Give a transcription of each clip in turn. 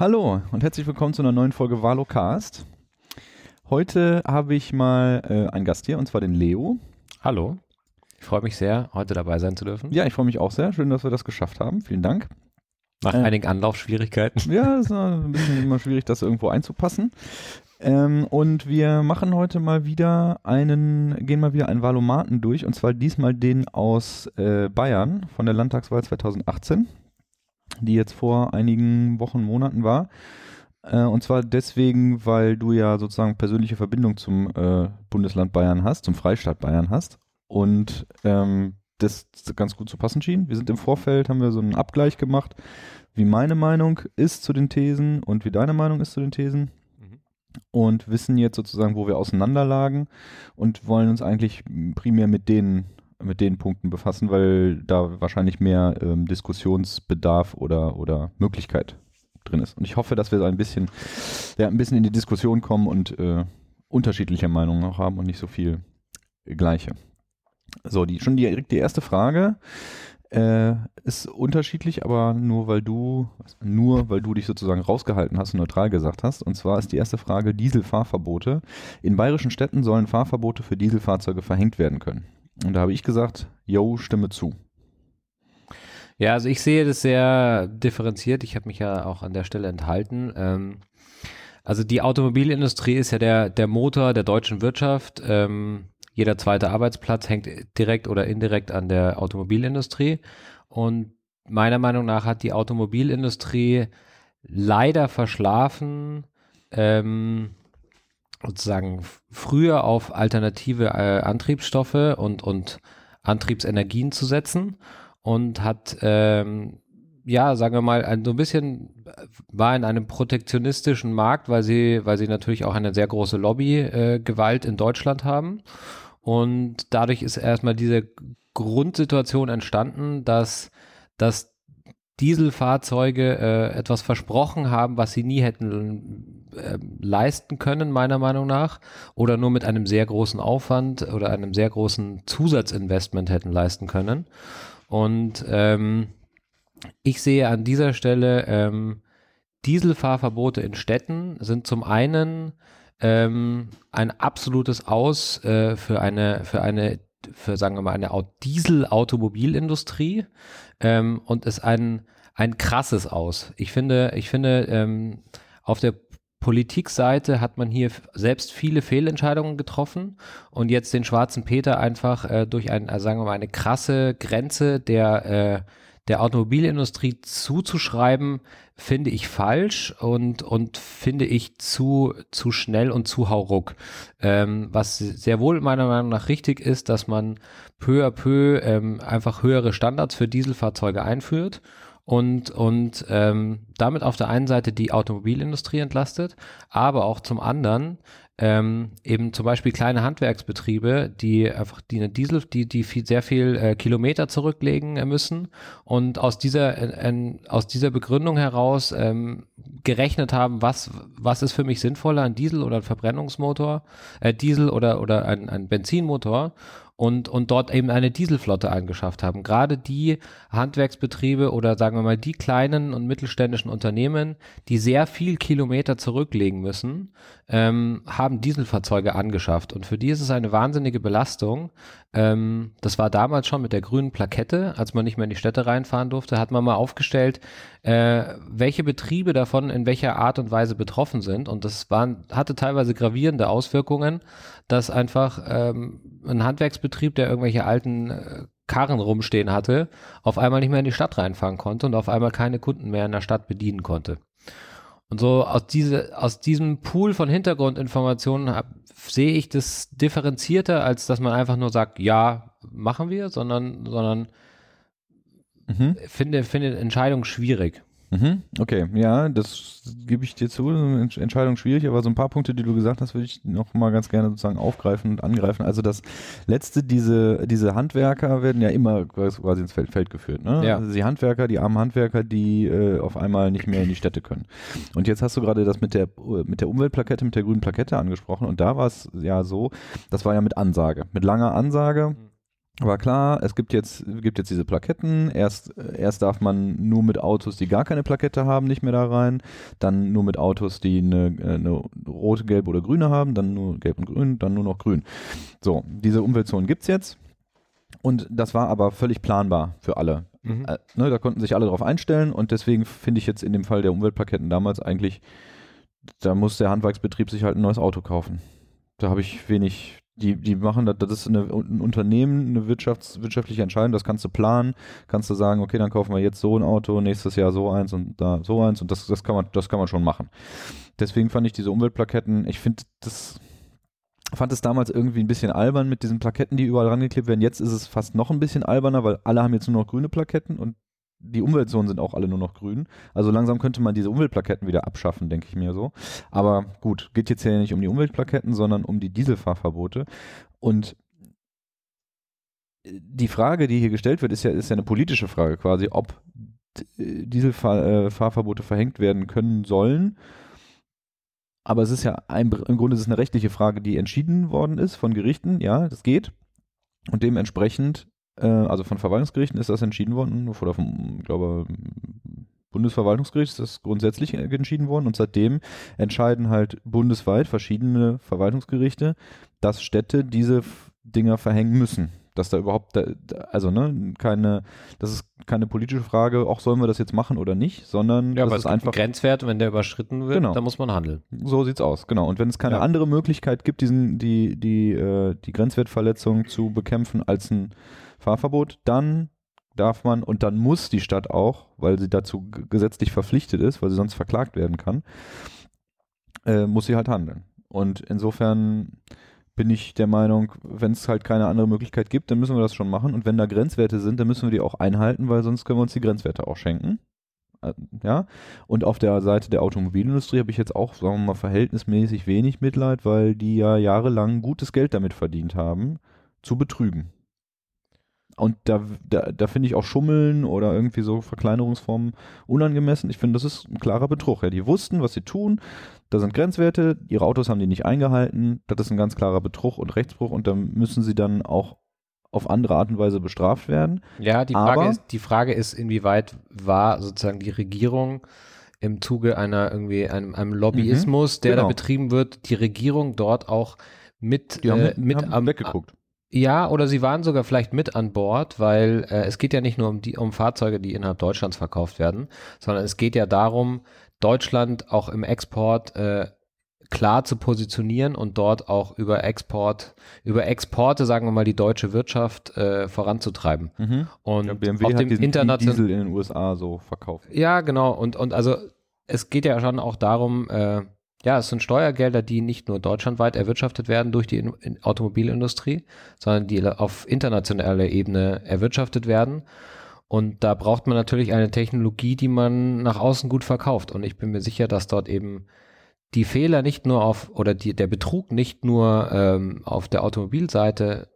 Hallo und herzlich willkommen zu einer neuen Folge Valocast. Heute habe ich mal äh, einen Gast hier und zwar den Leo. Hallo. Ich freue mich sehr, heute dabei sein zu dürfen. Ja, ich freue mich auch sehr. Schön, dass wir das geschafft haben. Vielen Dank. Nach äh, einigen Anlaufschwierigkeiten. Ja, es ist ein bisschen immer schwierig, das irgendwo einzupassen. Ähm, und wir machen heute mal wieder einen, gehen mal wieder einen Valomaten durch und zwar diesmal den aus äh, Bayern von der Landtagswahl 2018, die jetzt vor einigen Wochen, Monaten war. Äh, und zwar deswegen, weil du ja sozusagen persönliche Verbindung zum äh, Bundesland Bayern hast, zum Freistaat Bayern hast und ähm, das ganz gut zu passen schien. Wir sind im Vorfeld, haben wir so einen Abgleich gemacht, wie meine Meinung ist zu den Thesen und wie deine Meinung ist zu den Thesen und wissen jetzt sozusagen, wo wir auseinanderlagen und wollen uns eigentlich primär mit den mit den Punkten befassen, weil da wahrscheinlich mehr ähm, Diskussionsbedarf oder oder Möglichkeit drin ist. Und ich hoffe, dass wir so ein bisschen ja ein bisschen in die Diskussion kommen und äh, unterschiedliche Meinungen auch haben und nicht so viel gleiche. So, die schon die, die erste Frage äh, ist unterschiedlich, aber nur weil du nur weil du dich sozusagen rausgehalten hast und neutral gesagt hast. Und zwar ist die erste Frage Dieselfahrverbote. In bayerischen Städten sollen Fahrverbote für Dieselfahrzeuge verhängt werden können. Und da habe ich gesagt, yo, stimme zu. Ja, also ich sehe das sehr differenziert. Ich habe mich ja auch an der Stelle enthalten. Ähm, also die Automobilindustrie ist ja der, der Motor der deutschen Wirtschaft. Ähm, jeder zweite Arbeitsplatz hängt direkt oder indirekt an der Automobilindustrie. Und meiner Meinung nach hat die Automobilindustrie leider verschlafen, ähm, sozusagen früher auf alternative äh, Antriebsstoffe und, und Antriebsenergien zu setzen und hat ähm, ja, sagen wir mal, ein, so ein bisschen war in einem protektionistischen Markt, weil sie, weil sie natürlich auch eine sehr große Lobbygewalt äh, in Deutschland haben. Und dadurch ist erstmal diese Grundsituation entstanden, dass, dass Dieselfahrzeuge äh, etwas versprochen haben, was sie nie hätten äh, leisten können, meiner Meinung nach, oder nur mit einem sehr großen Aufwand oder einem sehr großen Zusatzinvestment hätten leisten können. Und ähm, ich sehe an dieser Stelle ähm, Dieselfahrverbote in Städten sind zum einen ähm, ein absolutes Aus äh, für eine, für eine, für sagen wir mal eine Diesel-Automobilindustrie ähm, und ist ein, ein krasses Aus. Ich finde, ich finde, ähm, auf der Politikseite hat man hier selbst viele Fehlentscheidungen getroffen und jetzt den schwarzen Peter einfach äh, durch ein, also sagen wir mal, eine krasse Grenze der äh, der Automobilindustrie zuzuschreiben, finde ich falsch und, und finde ich zu, zu schnell und zu hauruck. Ähm, was sehr wohl meiner Meinung nach richtig ist, dass man peu à peu ähm, einfach höhere Standards für Dieselfahrzeuge einführt und, und ähm, damit auf der einen Seite die Automobilindustrie entlastet, aber auch zum anderen ähm, eben zum Beispiel kleine Handwerksbetriebe, die einfach die eine Diesel, die die viel, sehr viel äh, Kilometer zurücklegen äh, müssen und aus dieser äh, aus dieser Begründung heraus ähm, gerechnet haben, was was ist für mich sinnvoller, ein Diesel oder ein Verbrennungsmotor, äh, Diesel oder oder ein, ein Benzinmotor und, und dort eben eine Dieselflotte angeschafft haben. Gerade die Handwerksbetriebe oder sagen wir mal die kleinen und mittelständischen Unternehmen, die sehr viel Kilometer zurücklegen müssen, ähm, haben Dieselfahrzeuge angeschafft. Und für die ist es eine wahnsinnige Belastung. Ähm, das war damals schon mit der grünen Plakette, als man nicht mehr in die Städte reinfahren durfte, hat man mal aufgestellt, äh, welche Betriebe davon in welcher Art und Weise betroffen sind. Und das waren, hatte teilweise gravierende Auswirkungen, dass einfach ähm, ein Handwerksbetrieb, der irgendwelche alten äh, Karren rumstehen hatte, auf einmal nicht mehr in die Stadt reinfahren konnte und auf einmal keine Kunden mehr in der Stadt bedienen konnte. Und so aus, diese, aus diesem Pool von Hintergrundinformationen hab, sehe ich das differenzierter, als dass man einfach nur sagt, ja, machen wir, sondern, sondern mhm. finde, finde Entscheidung schwierig. Mhm, okay, ja, das gebe ich dir zu. Entscheidung schwierig, aber so ein paar Punkte, die du gesagt hast, würde ich noch mal ganz gerne sozusagen aufgreifen und angreifen. Also das letzte, diese, diese Handwerker werden ja immer quasi ins Feld, Feld geführt. Ne? Ja. Also die Handwerker, die armen Handwerker, die äh, auf einmal nicht mehr in die Städte können. Und jetzt hast du gerade das mit der, mit der Umweltplakette, mit der grünen Plakette angesprochen. Und da war es ja so, das war ja mit Ansage, mit langer Ansage. Mhm war klar, es gibt jetzt, gibt jetzt diese Plaketten. Erst, erst darf man nur mit Autos, die gar keine Plakette haben, nicht mehr da rein. Dann nur mit Autos, die eine, eine rote, gelbe oder grüne haben. Dann nur gelb und grün, dann nur noch grün. So, diese Umweltzonen gibt es jetzt. Und das war aber völlig planbar für alle. Mhm. Äh, ne, da konnten sich alle darauf einstellen und deswegen finde ich jetzt in dem Fall der Umweltplaketten damals eigentlich, da muss der Handwerksbetrieb sich halt ein neues Auto kaufen. Da habe ich wenig die, die machen das, das ist eine, ein Unternehmen, eine Wirtschafts-, wirtschaftliche Entscheidung, das kannst du planen, kannst du sagen, okay, dann kaufen wir jetzt so ein Auto, nächstes Jahr so eins und da so eins und das, das kann man, das kann man schon machen. Deswegen fand ich diese Umweltplaketten, ich finde das, fand es damals irgendwie ein bisschen albern mit diesen Plaketten, die überall rangeklebt werden. Jetzt ist es fast noch ein bisschen alberner, weil alle haben jetzt nur noch grüne Plaketten und die Umweltzonen sind auch alle nur noch grün. Also langsam könnte man diese Umweltplaketten wieder abschaffen, denke ich mir so. Aber gut, geht jetzt ja nicht um die Umweltplaketten, sondern um die Dieselfahrverbote. Und die Frage, die hier gestellt wird, ist ja, ist ja eine politische Frage quasi, ob Dieselfahrverbote verhängt werden können sollen. Aber es ist ja ein, im Grunde ist es eine rechtliche Frage, die entschieden worden ist von Gerichten. Ja, das geht. Und dementsprechend äh, also von Verwaltungsgerichten ist das entschieden worden, oder vom, glaube Bundesverwaltungsgericht ist das grundsätzlich entschieden worden und seitdem entscheiden halt bundesweit verschiedene Verwaltungsgerichte, dass Städte diese Dinger verhängen müssen. Dass da überhaupt, also ne, keine, das ist keine politische Frage, auch sollen wir das jetzt machen oder nicht, sondern ja, das ist ist einfach. Grenzwert, wenn der überschritten wird, genau. dann muss man handeln. So sieht's aus, genau. Und wenn es keine ja. andere Möglichkeit gibt, diesen, die, die, äh, die Grenzwertverletzung zu bekämpfen als ein Fahrverbot, dann darf man und dann muss die Stadt auch, weil sie dazu gesetzlich verpflichtet ist, weil sie sonst verklagt werden kann, äh, muss sie halt handeln. Und insofern bin ich der Meinung, wenn es halt keine andere Möglichkeit gibt, dann müssen wir das schon machen. Und wenn da Grenzwerte sind, dann müssen wir die auch einhalten, weil sonst können wir uns die Grenzwerte auch schenken. Äh, ja, und auf der Seite der Automobilindustrie habe ich jetzt auch, sagen wir mal, verhältnismäßig wenig Mitleid, weil die ja jahrelang gutes Geld damit verdient haben, zu betrügen. Und da, da, da finde ich auch Schummeln oder irgendwie so Verkleinerungsformen unangemessen. Ich finde, das ist ein klarer Betrug. Ja, die wussten, was sie tun. Da sind Grenzwerte. Ihre Autos haben die nicht eingehalten. Das ist ein ganz klarer Betrug und Rechtsbruch. Und da müssen sie dann auch auf andere Art und Weise bestraft werden. Ja, die Frage, ist, die Frage ist, inwieweit war sozusagen die Regierung im Zuge einer irgendwie einem, einem Lobbyismus, mhm, der genau. da betrieben wird, die Regierung dort auch mit, die haben, äh, mit haben am, weggeguckt. Ja, oder sie waren sogar vielleicht mit an Bord, weil äh, es geht ja nicht nur um, die, um Fahrzeuge, die innerhalb Deutschlands verkauft werden, sondern es geht ja darum, Deutschland auch im Export äh, klar zu positionieren und dort auch über Export, über Exporte, sagen wir mal, die deutsche Wirtschaft äh, voranzutreiben. Mhm. Und ja, BMW auf dem internationalen Diesel in den USA so verkauft. Ja, genau. Und, und also es geht ja schon auch darum, äh, ja, es sind Steuergelder, die nicht nur deutschlandweit erwirtschaftet werden durch die Automobilindustrie, sondern die auf internationaler Ebene erwirtschaftet werden. Und da braucht man natürlich eine Technologie, die man nach außen gut verkauft. Und ich bin mir sicher, dass dort eben die Fehler nicht nur auf oder die, der Betrug nicht nur ähm, auf der Automobilseite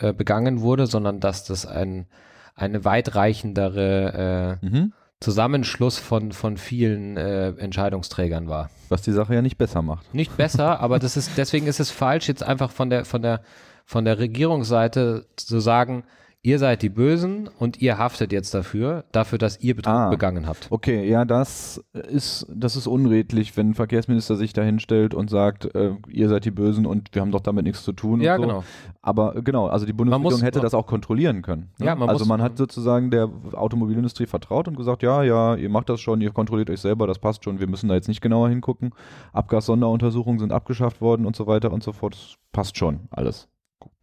äh, begangen wurde, sondern dass das ein, eine weitreichendere äh, mhm. Zusammenschluss von, von vielen äh, Entscheidungsträgern war. Was die Sache ja nicht besser macht. Nicht besser, aber das ist, deswegen ist es falsch, jetzt einfach von der, von der, von der Regierungsseite zu sagen, ihr seid die Bösen und ihr haftet jetzt dafür, dafür, dass ihr Betrug ah, begangen habt. Okay, ja, das ist, das ist unredlich, wenn ein Verkehrsminister sich da hinstellt und sagt, äh, ihr seid die Bösen und wir haben doch damit nichts zu tun. Ja, so. genau. Aber genau, also die Bundesregierung muss, hätte das auch kontrollieren können. Ne? Ja, man also muss, man hat sozusagen der Automobilindustrie vertraut und gesagt, ja, ja, ihr macht das schon, ihr kontrolliert euch selber, das passt schon, wir müssen da jetzt nicht genauer hingucken. Abgassonderuntersuchungen sind abgeschafft worden und so weiter und so fort. Das passt schon alles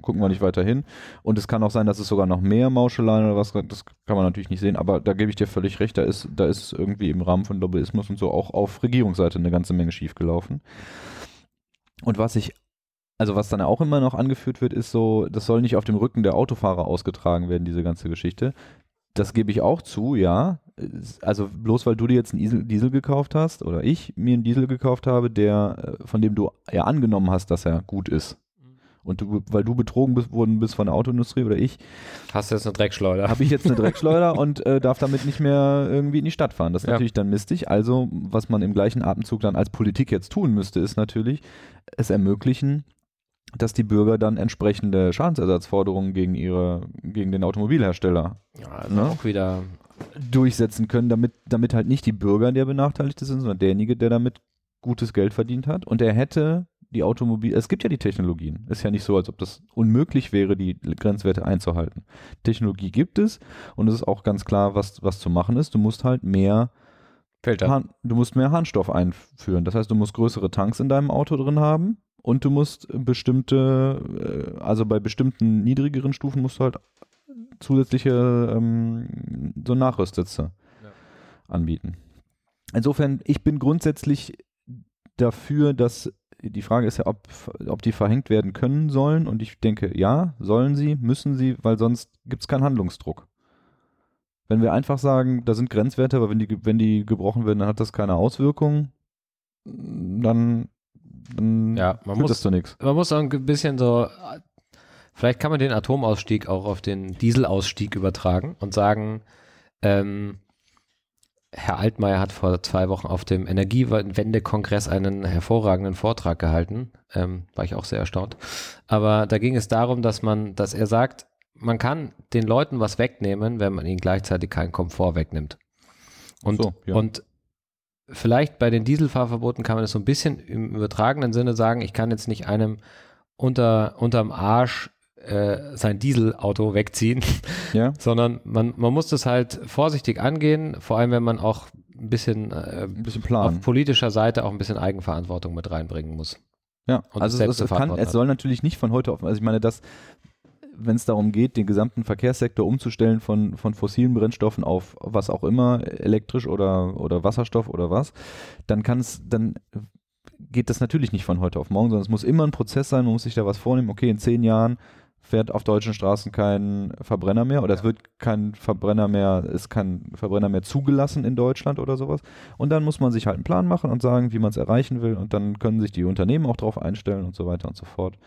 gucken wir nicht weiter hin. Und es kann auch sein, dass es sogar noch mehr Mauscheleien oder was, das kann man natürlich nicht sehen, aber da gebe ich dir völlig recht, da ist, da ist irgendwie im Rahmen von Lobbyismus und so auch auf Regierungsseite eine ganze Menge schiefgelaufen. Und was ich, also was dann auch immer noch angeführt wird, ist so, das soll nicht auf dem Rücken der Autofahrer ausgetragen werden, diese ganze Geschichte. Das gebe ich auch zu, ja. Also bloß weil du dir jetzt einen Diesel, gekauft hast oder ich mir einen Diesel gekauft habe, der, äh, von dem du ja angenommen hast, dass er gut ist und du, weil du betrogen bist, worden bist von der Autoindustrie oder ich. Hast du jetzt eine Dreckschleuder? Habe ich jetzt eine Dreckschleuder und äh, darf damit nicht mehr irgendwie in die Stadt fahren. Das ist ja. natürlich dann mistig. Also, was man im gleichen Atemzug dann als Politik jetzt tun müsste, ist natürlich es ermöglichen, dass die Bürger dann entsprechende Schadensersatzforderungen gegen ihre, gegen den Automobilhersteller Ja, also Ne? auch wieder. durchsetzen können, damit, damit halt nicht die Bürger der Benachteiligte sind, sondern derjenige, der damit gutes Geld verdient hat. Und er hätte die Automobil, es gibt ja die Technologien. Ist ja nicht so, als ob das unmöglich wäre, die Grenzwerte einzuhalten. Technologie gibt es und es ist auch ganz klar, was, was zu machen ist. Du musst halt mehr Filter. Du musst mehr Harnstoff einführen. Das heißt, du musst größere Tanks in deinem Auto drin haben und du musst bestimmte, äh, also bei bestimmten niedrigeren Stufen musst du halt zusätzliche ähm, so Nachrüstsitze Ja. anbieten. Insofern, ich bin grundsätzlich dafür, dass die Frage ist ja, ob, ob die verhängt werden können sollen und ich denke, ja, sollen sie, müssen sie, weil sonst gibt es keinen Handlungsdruck. Wenn wir einfach sagen, da sind Grenzwerte, aber wenn die, wenn die gebrochen werden, dann hat das keine Auswirkungen, dann, dann Ja, man muss, das zu nichts. man muss auch ein bisschen so, vielleicht kann man den Atomausstieg auch auf den Dieselausstieg übertragen und sagen, ähm, Herr Altmaier hat vor zwei Wochen auf dem Energiewende-Kongress einen hervorragenden Vortrag gehalten. Ähm, war ich auch sehr erstaunt. Aber da ging es darum, dass man, dass er sagt, man kann den Leuten was wegnehmen, wenn man ihnen gleichzeitig keinen Komfort wegnimmt. Und, So, ja. und vielleicht bei den Dieselfahrverboten kann man das so ein bisschen im übertragenen Sinne sagen, ich kann jetzt nicht einem unter, unterm Arsch äh, sein Dieselauto wegziehen, Ja, sondern man, man muss das halt vorsichtig angehen, vor allem wenn man auch ein bisschen äh, ein bisschen auf politischer Seite auch ein bisschen Eigenverantwortung mit reinbringen muss. Ja, und also es, kann, es soll natürlich nicht von heute auf, also ich meine, dass wenn es darum geht, den gesamten Verkehrssektor umzustellen von, von fossilen Brennstoffen auf was auch immer, elektrisch oder, oder Wasserstoff oder was, dann kann es, dann geht das natürlich nicht von heute auf morgen, sondern es muss immer ein Prozess sein, man muss sich da was vornehmen, okay, in zehn Jahren fährt auf deutschen Straßen kein Verbrenner mehr oder es wird kein Verbrenner mehr, ist kein Verbrenner mehr zugelassen in Deutschland oder sowas. Und dann muss man sich halt einen Plan machen und sagen, wie man es erreichen will und dann können sich die Unternehmen auch darauf einstellen und so weiter und so fort.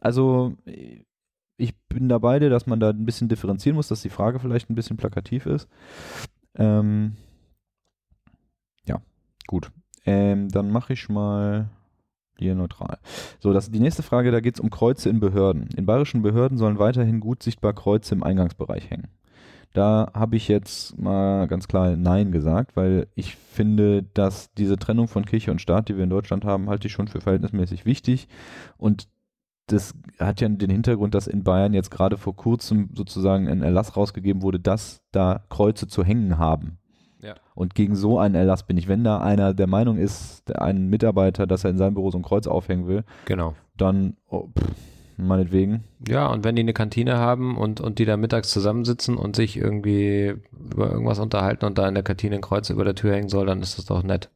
Also ich bin da bei dir, dass man da ein bisschen differenzieren muss, dass die Frage vielleicht ein bisschen plakativ ist. Ähm, ja, gut. Ähm, dann mache ich mal hier neutral. So, das, die nächste Frage, da geht es um Kreuze in Behörden. In bayerischen Behörden sollen weiterhin gut sichtbar Kreuze im Eingangsbereich hängen. Da habe ich jetzt mal ganz klar Nein gesagt, weil ich finde, dass diese Trennung von Kirche und Staat, die wir in Deutschland haben, halte ich schon für verhältnismäßig wichtig. Und das hat ja den Hintergrund, dass in Bayern jetzt gerade vor kurzem sozusagen ein Erlass rausgegeben wurde, dass da Kreuze zu hängen haben. Ja. Und gegen so einen Erlass bin ich, wenn da einer der Meinung ist, der- ein Mitarbeiter, dass er in seinem Büro so ein Kreuz aufhängen will, Genau. dann oh, pff, meinetwegen. Ja, und wenn die eine Kantine haben und, und die da mittags zusammensitzen und sich irgendwie über irgendwas unterhalten und da in der Kantine ein Kreuz über der Tür hängen soll, dann ist das doch nett.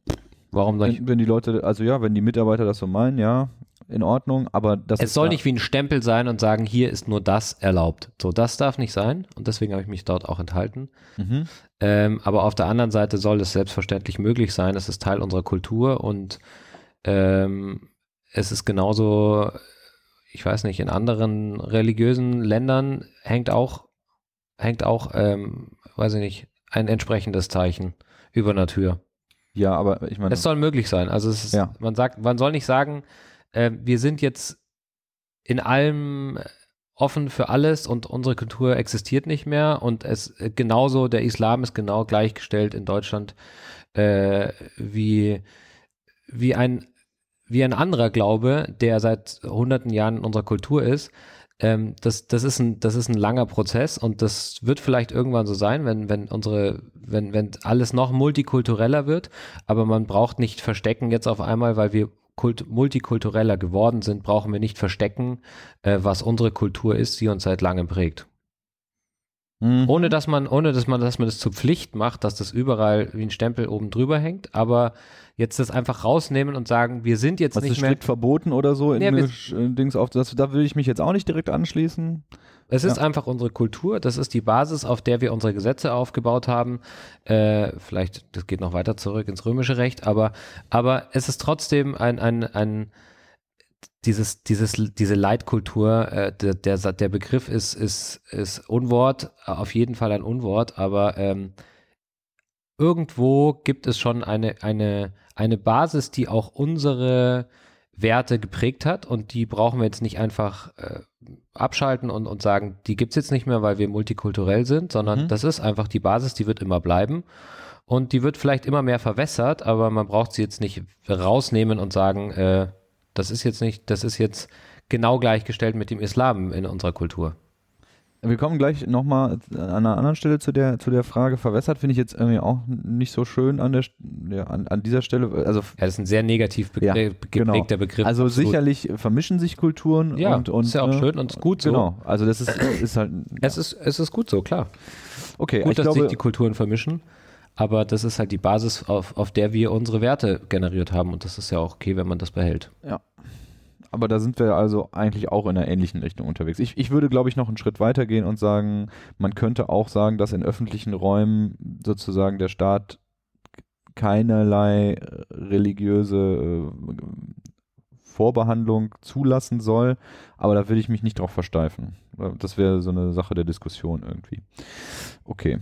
Warum soll ich? Wenn, wenn die Leute, also ja, wenn die Mitarbeiter das so meinen, ja, in Ordnung, aber das Es soll nicht wie ein Stempel sein und sagen, hier ist nur das erlaubt. So, das darf nicht sein und deswegen habe ich mich dort auch enthalten. Mhm. Ähm, aber auf der anderen Seite soll es selbstverständlich möglich sein. Es ist Teil unserer Kultur und ähm, es ist genauso, ich weiß nicht, in anderen religiösen Ländern hängt auch, hängt auch, ähm, weiß ich nicht, ein entsprechendes Zeichen über einer Tür. Ja, aber ich meine, Es soll möglich sein. Also es ist, Ja. man sagt, man soll nicht sagen, äh, wir sind jetzt in allem offen für alles und unsere Kultur existiert nicht mehr und es äh, genauso der Islam ist genau gleichgestellt in Deutschland äh, wie wie ein wie ein anderer Glaube, der seit hunderten Jahren in unserer Kultur ist. Ähm, das, das, ist ein, das ist ein langer Prozess und das wird vielleicht irgendwann so sein, wenn, wenn unsere, wenn, wenn alles noch multikultureller wird, aber man braucht nicht verstecken jetzt auf einmal, weil wir multikultureller geworden sind, brauchen wir nicht verstecken, äh, was unsere Kultur ist, die uns seit langem prägt. Mhm. Ohne dass man, ohne dass man, dass man das zur Pflicht macht, dass das überall wie ein Stempel oben drüber hängt, aber jetzt das einfach rausnehmen und sagen, wir sind jetzt was ist nicht mehr, strikt verboten oder so in Nee, äh, Dings auf das, da will ich mich jetzt auch nicht direkt anschließen. Es ist Ja. einfach unsere Kultur, das ist die Basis, auf der wir unsere Gesetze aufgebaut haben. Äh, vielleicht, das geht noch weiter zurück ins römische Recht, aber, aber es ist trotzdem ein, ein, ein dieses, dieses, diese Leitkultur, äh, der, der, der Begriff ist, ist, ist Unwort, auf jeden Fall ein Unwort, aber ähm, irgendwo gibt es schon eine, eine, eine Basis, die auch unsere Werte geprägt hat und die brauchen wir jetzt nicht einfach äh, abschalten und, und sagen, die gibt es jetzt nicht mehr, weil wir multikulturell sind, sondern mhm. das ist einfach die Basis, die wird immer bleiben. Und die wird vielleicht immer mehr verwässert, aber man braucht sie jetzt nicht rausnehmen und sagen, äh, das ist jetzt nicht, das ist jetzt genau gleichgestellt mit dem Islam in unserer Kultur. Wir kommen gleich nochmal an einer anderen Stelle zu der, zu der Frage. Verwässert finde ich jetzt irgendwie auch nicht so schön an, der, ja, an, an dieser Stelle. Also, ja, das ist ein sehr negativ begr ja, geprägter genau. Begriff. Also absolut. sicherlich vermischen sich Kulturen. Ja, und, und, ist ja auch äh, schön und gut so. Genau, also das ist, ist halt. Es, ist, es ist gut so, klar. Okay, gut, dass glaube, sich die Kulturen vermischen. Aber das ist halt die Basis, auf, auf der wir unsere Werte generiert haben. Und das ist ja auch okay, wenn man das behält. Ja. Aber da sind wir also eigentlich auch in einer ähnlichen Richtung unterwegs. Ich, ich würde, glaube ich, noch einen Schritt weiter gehen und sagen, man könnte auch sagen, dass in öffentlichen Räumen sozusagen der Staat keinerlei religiöse äh, Vorbehandlung zulassen soll, aber da will ich mich nicht drauf versteifen. Das wäre so eine Sache der Diskussion irgendwie. Okay.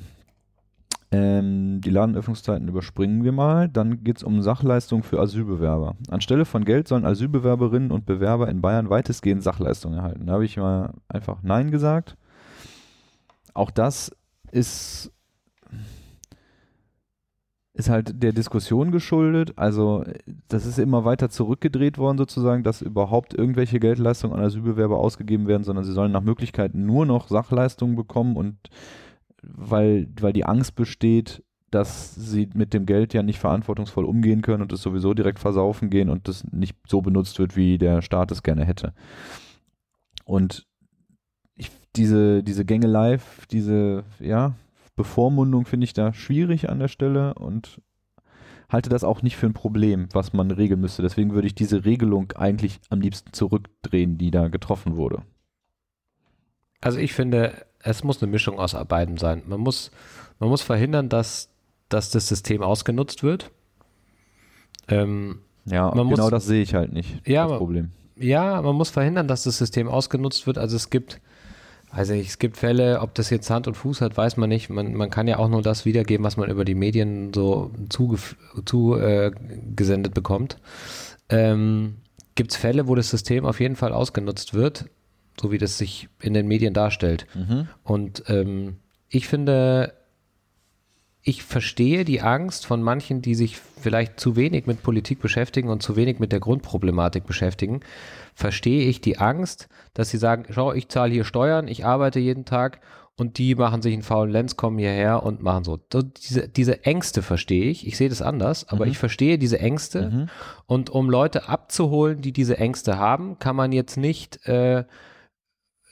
Ähm, die Ladenöffnungszeiten überspringen wir mal. Dann geht es um Sachleistungen für Asylbewerber. Anstelle von Geld sollen Asylbewerberinnen und Bewerber in Bayern weitestgehend Sachleistungen erhalten. Da habe ich mal einfach Nein gesagt. Auch das ist, ist halt der Diskussion geschuldet. Also das ist immer weiter zurückgedreht worden sozusagen, dass überhaupt irgendwelche Geldleistungen an Asylbewerber ausgegeben werden, sondern sie sollen nach Möglichkeit nur noch Sachleistungen bekommen und weil, weil die Angst besteht, dass sie mit dem Geld ja nicht verantwortungsvoll umgehen können und es sowieso direkt versaufen gehen und das nicht so benutzt wird, wie der Staat es gerne hätte. Und ich, diese, diese Gänge live, diese, ja, Bevormundung finde ich da schwierig an der Stelle und halte das auch nicht für ein Problem, was man regeln müsste. Deswegen würde ich diese Regelung eigentlich am liebsten zurückdrehen, die da getroffen wurde. Also ich finde, es muss eine Mischung aus beiden sein. Man muss, man muss verhindern, dass, dass das System ausgenutzt wird. Ähm, ja, genau muss, das sehe ich halt nicht. Ja, das Problem. Ja, man muss verhindern, dass das System ausgenutzt wird. Also es gibt, also es gibt Fälle, ob das jetzt Hand und Fuß hat, weiß man nicht. Man, man kann ja auch nur das wiedergeben, was man über die Medien so zugesendet zu, äh, bekommt. Ähm, gibt es Fälle, wo das System auf jeden Fall ausgenutzt wird so wie das sich in den Medien darstellt. Mhm. Und ähm, ich finde, ich verstehe die Angst von manchen, die sich vielleicht zu wenig mit Politik beschäftigen und zu wenig mit der Grundproblematik beschäftigen. Verstehe ich die Angst, dass sie sagen, schau, ich zahle hier Steuern, ich arbeite jeden Tag und die machen sich einen faulen Lenz, kommen hierher und machen so. Diese, diese Ängste verstehe ich. Ich sehe das anders, aber mhm. ich verstehe diese Ängste. Mhm. Und um Leute abzuholen, die diese Ängste haben, kann man jetzt nicht äh,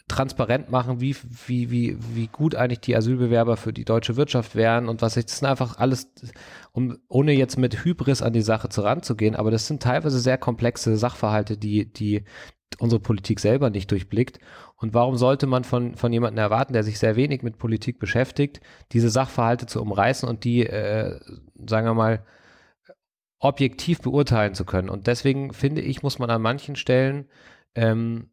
transparent machen, wie, wie, wie, wie gut eigentlich die Asylbewerber für die deutsche Wirtschaft wären und was ich, das sind einfach alles, um, ohne jetzt mit Hybris an die Sache zu ranzugehen, aber das sind teilweise sehr komplexe Sachverhalte, die, die unsere Politik selber nicht durchblickt. Und warum sollte man von, von jemandem erwarten, der sich sehr wenig mit Politik beschäftigt, diese Sachverhalte zu umreißen und die, äh, sagen wir mal, objektiv beurteilen zu können? Und deswegen finde ich, muss man an manchen Stellen ähm,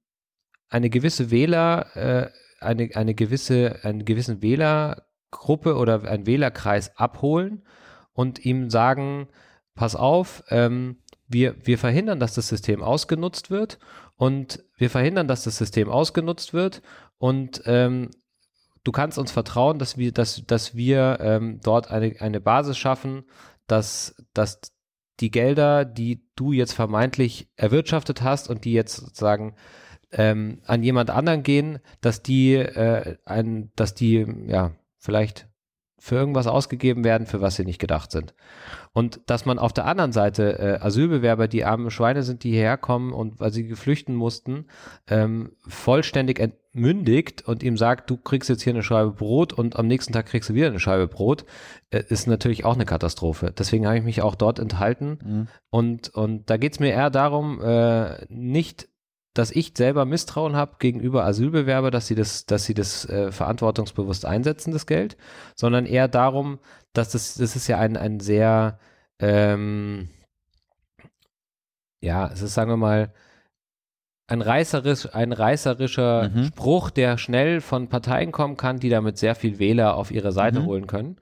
eine gewisse Wähler, äh, eine, eine gewisse, einen gewissen Wählergruppe oder einen Wählerkreis abholen und ihm sagen, pass auf, ähm, wir, wir verhindern, dass das System ausgenutzt wird und wir verhindern, dass das System ausgenutzt wird und ähm, du kannst uns vertrauen, dass wir, dass, dass wir ähm, dort eine, eine Basis schaffen, dass, dass die Gelder, die du jetzt vermeintlich erwirtschaftet hast und die jetzt sozusagen ähm, an jemand anderen gehen, dass die, äh, ein, dass die, ja, vielleicht für irgendwas ausgegeben werden, für was sie nicht gedacht sind. Und dass man auf der anderen Seite äh, Asylbewerber, die arme Schweine sind, die hierher kommen und weil sie geflüchten mussten, ähm, vollständig entmündigt und ihm sagt, du kriegst jetzt hier eine Scheibe Brot und am nächsten Tag kriegst du wieder eine Scheibe Brot, äh, ist natürlich auch eine Katastrophe. Deswegen habe ich mich auch dort enthalten. Mhm. Und, und da geht es mir eher darum, äh, nicht dass ich selber Misstrauen habe gegenüber Asylbewerber, dass sie das, dass sie das äh, verantwortungsbewusst einsetzen, das Geld, sondern eher darum, dass das, das ist ja ein, ein sehr, ähm, ja, es ist, sagen wir mal, ein, reißerisch, ein reißerischer mhm. Spruch, der schnell von Parteien kommen kann, die damit sehr viel Wähler auf ihre Seite mhm. holen können.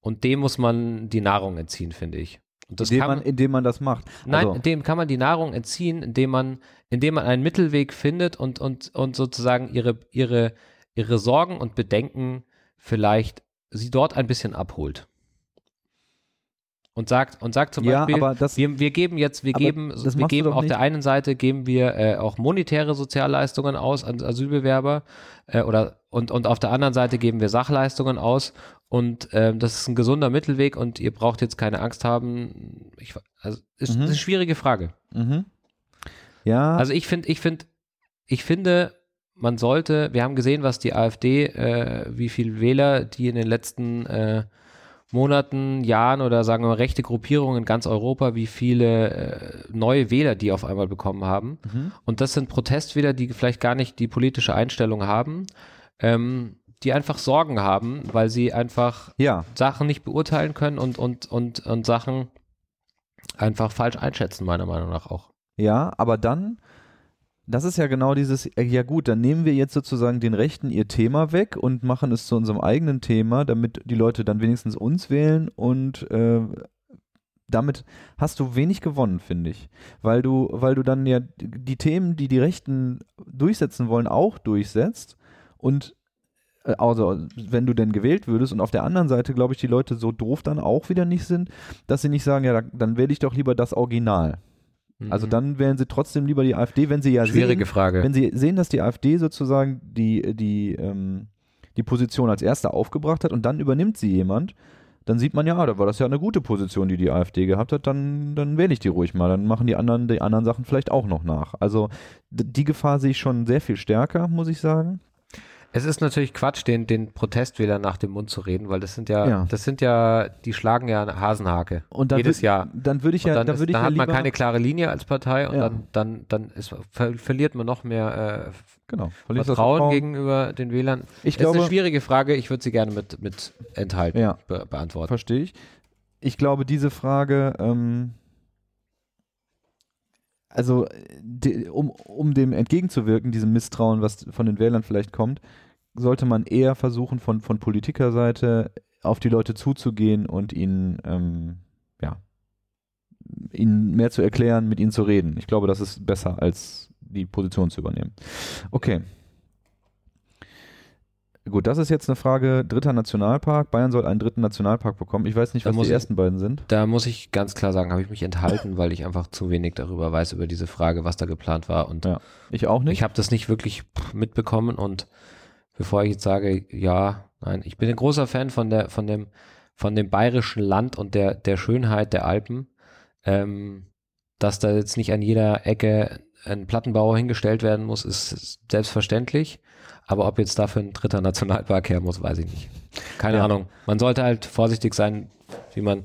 Und dem muss man die Nahrung entziehen, finde ich. Und das indem, kann, man, indem man das macht. Nein, Also, dem kann man die Nahrung entziehen, indem man, indem man einen Mittelweg findet und, und, und sozusagen ihre, ihre, ihre Sorgen und Bedenken vielleicht sie dort ein bisschen abholt. Und sagt, und sagt zum ja, Beispiel, das, wir, wir geben jetzt, wir geben, wir geben auf nicht. der einen Seite geben wir äh, auch monetäre Sozialleistungen aus an Asylbewerber äh, oder und, und auf der anderen Seite geben wir Sachleistungen aus und ähm, das ist ein gesunder Mittelweg und ihr braucht jetzt keine Angst haben. Ich, also ist, Mhm. ist eine schwierige Frage. mhm. Ja, Also ich finde, ich finde, ich finde, man sollte, wir haben gesehen, was die AfD, äh, wie viel Wähler die in den letzten äh, Monaten, Jahren oder sagen wir mal rechte Gruppierungen in ganz Europa, wie viele äh, neue Wähler die auf einmal bekommen haben. mhm. Und das sind Protestwähler, die vielleicht gar nicht die politische Einstellung haben, ähm, die einfach Sorgen haben, weil sie einfach ja, Sachen nicht beurteilen können und, und, und, und Sachen einfach falsch einschätzen, meiner Meinung nach auch. Ja, aber dann, das ist ja genau dieses, äh, ja gut, dann nehmen wir jetzt sozusagen den Rechten ihr Thema weg und machen es zu unserem eigenen Thema, damit die Leute dann wenigstens uns wählen und äh, damit hast du wenig gewonnen, finde ich. Weil du, weil du dann ja die Themen, die die Rechten durchsetzen wollen, auch durchsetzt und äh, also wenn du denn gewählt würdest und auf der anderen Seite, glaube ich, die Leute so doof dann auch wieder nicht sind, dass sie nicht sagen, ja, da- dann wähle ich doch lieber das Original. Also Mhm. dann wählen sie trotzdem lieber die AfD, wenn sie ja Schwierige sehen, Frage. wenn sie sehen, dass die AfD sozusagen die, die, ähm, die Position als erste aufgebracht hat und dann übernimmt sie jemand, dann sieht man ja, ah, da war das ja eine gute Position, die die AfD gehabt hat, dann, dann wähle ich die ruhig mal, dann machen die anderen die anderen Sachen vielleicht auch noch nach. Also die Gefahr sehe ich schon sehr viel stärker, muss ich sagen. Es ist natürlich Quatsch, den, den Protestwählern nach dem Mund zu reden, weil das sind ja, Ja. das sind ja, die schlagen ja eine Hasenhake. Und dann Jedes Jahr. Dann würde ich Und ja, dann, dann ist, dann ja hat man keine klare Linie als Partei und Ja. dann, dann, dann ist, ver verliert man noch mehr genau, äh, verliert das Vertrauen gegenüber den Wählern. Ich das ist eine glaube, schwierige Frage, ich würde sie gerne mit, mit enthalten, be beantworten. Verstehe ich. Ich glaube, diese Frage, ähm, also die, um, um dem entgegenzuwirken, diesem Misstrauen, was von den Wählern vielleicht kommt, sollte man eher versuchen, von, von Politikerseite auf die Leute zuzugehen und ihnen, ähm, ja, ihnen mehr zu erklären, mit ihnen zu reden. Ich glaube, das ist besser, als die Position zu übernehmen. Okay. Gut, das ist jetzt eine Frage dritter Nationalpark. Bayern soll einen dritten Nationalpark bekommen. Ich weiß nicht, was die ich- ersten beiden sind. Da muss ich ganz klar sagen, habe ich mich enthalten, weil ich einfach zu wenig darüber weiß, über diese Frage, was da geplant war. Und Ja. Ich auch nicht. ich habe das nicht wirklich mitbekommen und bevor ich jetzt sage, ja, nein, ich bin ein großer Fan von der, von dem, von dem bayerischen Land und der, der Schönheit der Alpen, ähm, dass da jetzt nicht an jeder Ecke ein Plattenbauer hingestellt werden muss, ist selbstverständlich. Aber ob jetzt dafür ein dritter Nationalpark her muss, weiß ich nicht. Keine Ja. Ahnung. Man sollte halt vorsichtig sein, wie man,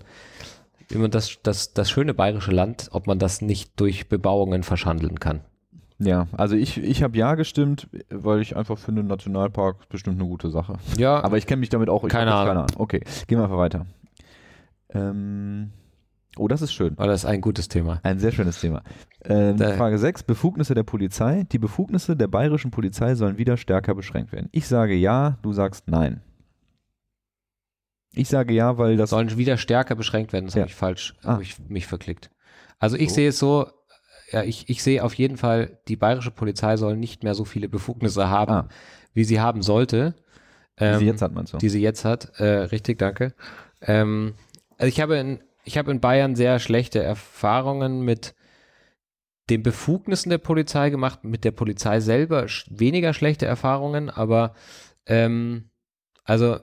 wie man das, das, das schöne bayerische Land, ob man das nicht durch Bebauungen verschandeln kann. ja, also ich, ich habe ja gestimmt, weil ich einfach finde, Nationalpark ist bestimmt eine gute Sache. Ja, Aber ich kenne mich damit auch. Keine Ahnung. keine Ahnung. Okay, gehen wir einfach weiter. Ähm, oh, das ist schön. aber das ist ein gutes Thema. Ein sehr schönes Thema. Ähm, Frage 6. Befugnisse der Polizei. Die Befugnisse der bayerischen Polizei sollen wieder stärker beschränkt werden. Ich sage ja, du sagst nein. Ich sage ja, weil das. Sollen wieder stärker beschränkt werden, das Ja. habe ich falsch, Ah. habe ich mich verklickt. Also ich So. sehe es so, ja, ich, ich sehe auf jeden Fall, die bayerische Polizei soll nicht mehr so viele Befugnisse haben, Ah. wie sie haben sollte. die sie Ähm, jetzt hat man so. die sie jetzt hat. Äh, richtig, danke. Ähm, also ich habe in, ich habe in Bayern sehr schlechte Erfahrungen mit den Befugnissen der Polizei gemacht, mit der Polizei selber weniger schlechte Erfahrungen, aber ähm, also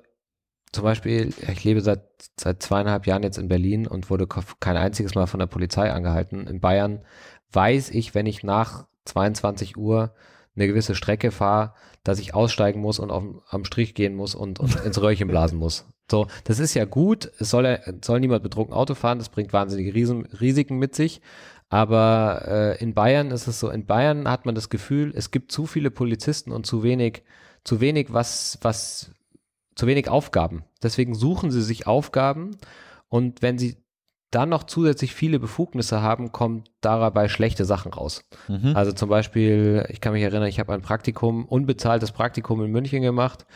zum Beispiel, ich lebe seit, seit zweieinhalb Jahren jetzt in Berlin und wurde kein einziges Mal von der Polizei angehalten. In Bayern weiß ich, wenn ich nach 22 Uhr eine gewisse Strecke fahre, dass ich aussteigen muss und auf, am Strich gehen muss und, und ins Röhrchen blasen muss. So, das ist ja gut. Es soll, ja- soll niemand betrunken Auto fahren. Das bringt wahnsinnige Riesen, Risiken mit sich. Aber äh, in Bayern ist es so, in Bayern hat man das Gefühl, es gibt zu viele Polizisten und zu wenig, zu wenig was, was, zu wenig Aufgaben. Deswegen suchen sie sich Aufgaben und wenn sie dann noch zusätzlich viele Befugnisse haben, kommen dabei schlechte Sachen raus. Mhm. Also zum Beispiel, ich kann mich erinnern, ich habe ein Praktikum, unbezahltes Praktikum in München gemacht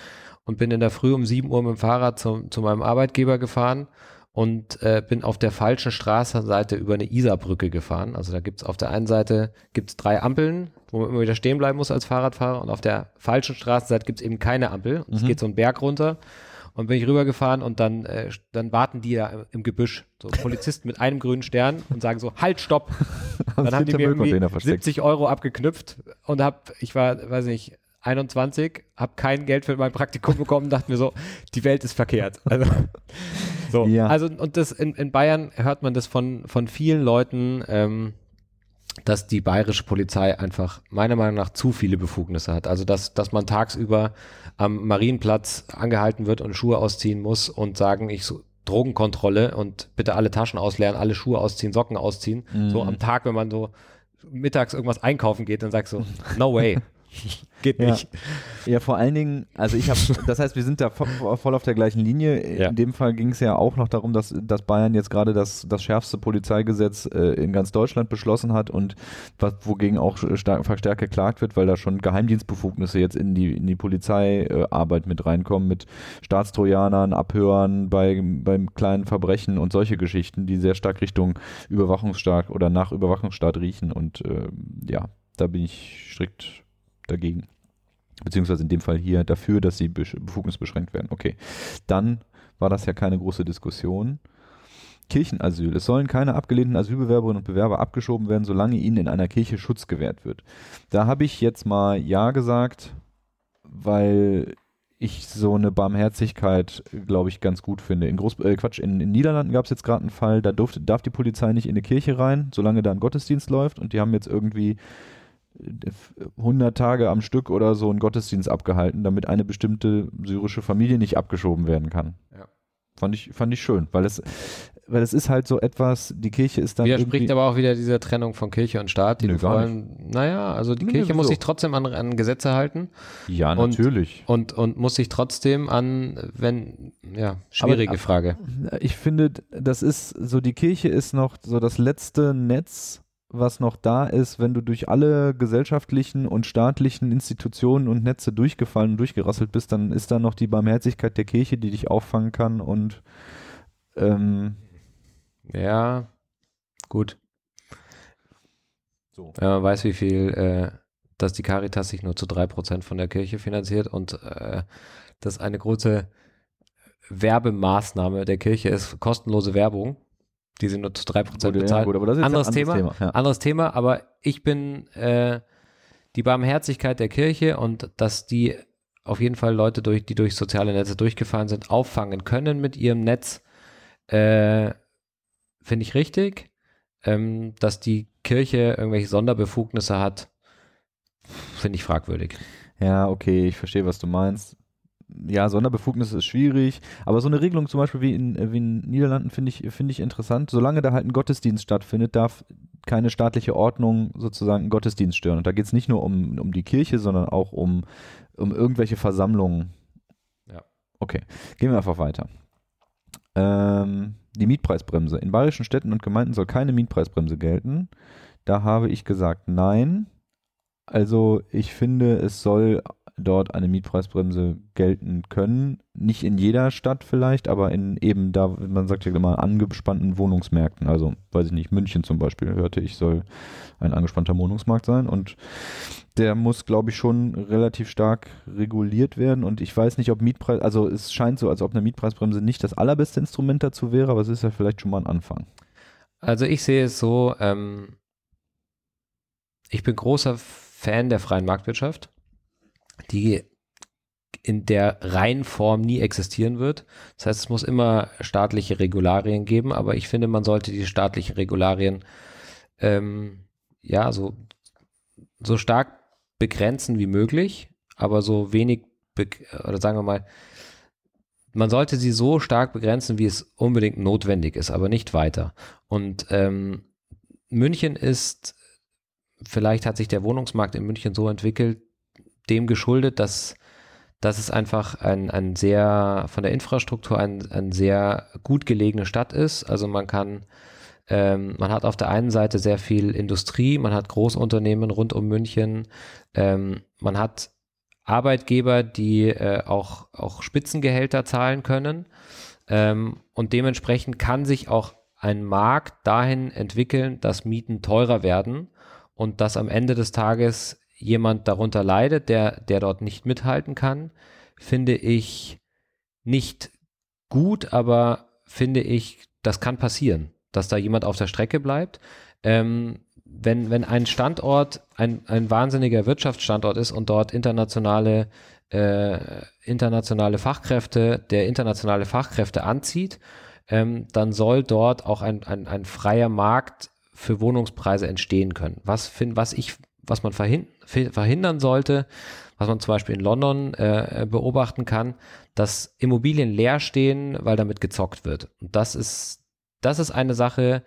und bin in der Früh um 7 Uhr mit dem Fahrrad zum, zu meinem Arbeitgeber gefahren und äh, bin auf der falschen Straßenseite über eine Isarbrücke gefahren. Also da gibt's auf der einen Seite gibt's drei Ampeln, wo man immer wieder stehen bleiben muss als Fahrradfahrer und auf der falschen Straßenseite gibt's eben keine Ampel. Und es Mhm. geht so einen Berg runter und bin ich rübergefahren und dann, äh, dann warten die ja im Gebüsch, so Polizisten mit einem grünen Stern und sagen so, halt, stopp. Dann haben die mir irgendwie Müllcontainer versteckt. 70 Euro abgeknüpft und hab, ich war, weiß nicht, 21, habe kein Geld für mein Praktikum bekommen, dachte mir so, die Welt ist verkehrt. Also, so. Ja. also und das in, in Bayern hört man das von, von vielen Leuten, ähm, dass die bayerische Polizei einfach meiner Meinung nach zu viele Befugnisse hat. Also dass, dass man tagsüber am Marienplatz angehalten wird und Schuhe ausziehen muss und sagen, ich so Drogenkontrolle und bitte alle Taschen ausleeren, alle Schuhe ausziehen, Socken ausziehen. So am Tag, wenn man so mittags irgendwas einkaufen geht, dann sagst du, no way. Geht Ja. nicht. Ja, vor allen Dingen, also ich habe, das heißt, wir sind da vo- voll auf der gleichen Linie. In Ja. dem Fall ging es ja auch noch darum, dass, dass Bayern jetzt gerade das, das schärfste Polizeigesetz äh, in ganz Deutschland beschlossen hat und was, wogegen auch stark, verstärkt geklagt wird, weil da schon Geheimdienstbefugnisse jetzt in die, in die Polizeiarbeit mit reinkommen, mit Staatstrojanern, Abhörern bei, beim kleinen Verbrechen und solche Geschichten, die sehr stark Richtung Überwachungsstaat oder nach Überwachungsstaat riechen und äh, ja, da bin ich strikt dagegen beziehungsweise in dem Fall hier dafür, dass sie besch- befugnisbeschränkt werden. Okay, dann war das ja keine große Diskussion. Kirchenasyl. Es sollen keine abgelehnten Asylbewerberinnen und Bewerber abgeschoben werden, solange ihnen in einer Kirche Schutz gewährt wird. Da habe ich jetzt mal Ja gesagt, weil ich so eine Barmherzigkeit, glaube ich, ganz gut finde. In Groß äh, Quatsch, in, in Niederlanden gab es jetzt gerade einen Fall, da durfte, darf die Polizei nicht in eine Kirche rein, solange da ein Gottesdienst läuft und die haben jetzt irgendwie 100 Tage am Stück oder so einen Gottesdienst abgehalten, damit eine bestimmte syrische Familie nicht abgeschoben werden kann. Ja. Fand ich, fand ich schön, weil es, weil es ist halt so etwas, die Kirche ist dann Widerspricht aber auch wieder dieser Trennung von Kirche und Staat, die du gar vorhin, naja, also die Nö, Kirche muss wieso? sich trotzdem an, an Gesetze halten ja, und- natürlich. und, und muss sich trotzdem an, wenn, ja, schwierige Aber- Frage. Ich finde, das ist so, die Kirche ist noch so das letzte Netz, was noch da ist, wenn du durch alle gesellschaftlichen und staatlichen Institutionen und Netze durchgefallen und durchgerasselt bist, dann ist da noch die Barmherzigkeit der Kirche, die dich auffangen kann und ähm, Ja, gut. So. Wenn man weiß, wie viel, äh, dass die Caritas sich nur zu drei Prozent von der Kirche finanziert und äh, das eine große Werbemaßnahme der Kirche ist, kostenlose Werbung, die sie nur zu drei Prozent Gut, ja, bezahlt. gut, aber das ist Anderes ein anderes Thema. Ja. Anderes Thema, aber ich bin äh, die Barmherzigkeit der Kirche und dass die auf jeden Fall Leute, durch, die durch soziale Netze durchgefallen sind, auffangen können mit ihrem Netz, äh, finde ich richtig. Ähm, dass die Kirche irgendwelche Sonderbefugnisse hat, finde ich fragwürdig. Ja, okay, ich verstehe, was du meinst. Ja, Sonderbefugnisse ist schwierig, aber so eine Regelung zum Beispiel wie in, wie in Niederlanden finde ich, finde ich interessant. Solange da halt ein Gottesdienst stattfindet, darf keine staatliche Ordnung sozusagen einen Gottesdienst stören. Und da geht es nicht nur um, um die Kirche, sondern auch um, um irgendwelche Versammlungen. Ja. Okay, gehen wir einfach weiter. Ähm, die Mietpreisbremse. In bayerischen Städten und Gemeinden soll keine Mietpreisbremse gelten. Da habe ich gesagt, nein. Also ich finde, es soll dort eine Mietpreisbremse gelten können. Nicht in jeder Stadt vielleicht, aber in eben da, man sagt ja immer, angespannten Wohnungsmärkten. Also, weiß ich nicht, München zum Beispiel hörte ich, soll ein angespannter Wohnungsmarkt sein. Und der muss, glaube ich, schon relativ stark reguliert werden. Und ich weiß nicht, ob Mietpreis, also es scheint so, als ob eine Mietpreisbremse nicht das allerbeste Instrument dazu wäre, aber es ist ja vielleicht schon mal ein Anfang. Also ich sehe es so, ähm, ich bin großer Fan der freien Marktwirtschaft, die in der reinen Form nie existieren wird. Das heißt, es muss immer staatliche Regularien geben, aber ich finde, man sollte die staatlichen Regularien ähm, ja so, so stark begrenzen wie möglich, aber so wenig, oder sagen wir mal, man sollte sie so stark begrenzen, wie es unbedingt notwendig ist, aber nicht weiter. Und ähm, München ist, vielleicht hat sich der Wohnungsmarkt in München so entwickelt, dem geschuldet, dass, dass es einfach ein, ein sehr, von der Infrastruktur ein, ein sehr gut gelegene Stadt ist. Also man kann, ähm, man hat auf der einen Seite sehr viel Industrie, man hat Großunternehmen rund um München, ähm, man hat Arbeitgeber, die äh, auch, auch Spitzengehälter zahlen können. Ähm, und dementsprechend kann sich auch ein Markt dahin entwickeln, dass Mieten teurer werden und dass am Ende des Tages jemand darunter leidet, der, der dort nicht mithalten kann, finde ich nicht gut, aber finde ich, das kann passieren, dass da jemand auf der Strecke bleibt. Ähm, wenn, wenn ein Standort ein, ein wahnsinniger Wirtschaftsstandort ist und dort internationale, äh, internationale Fachkräfte, der internationale Fachkräfte anzieht, ähm, dann soll dort auch ein, ein, ein freier Markt für Wohnungspreise entstehen können. Was, find, was, ich, was man verhin, verhindern sollte, was man zum Beispiel in London äh, beobachten kann, dass Immobilien leer stehen, weil damit gezockt wird. Und das ist, das ist eine Sache,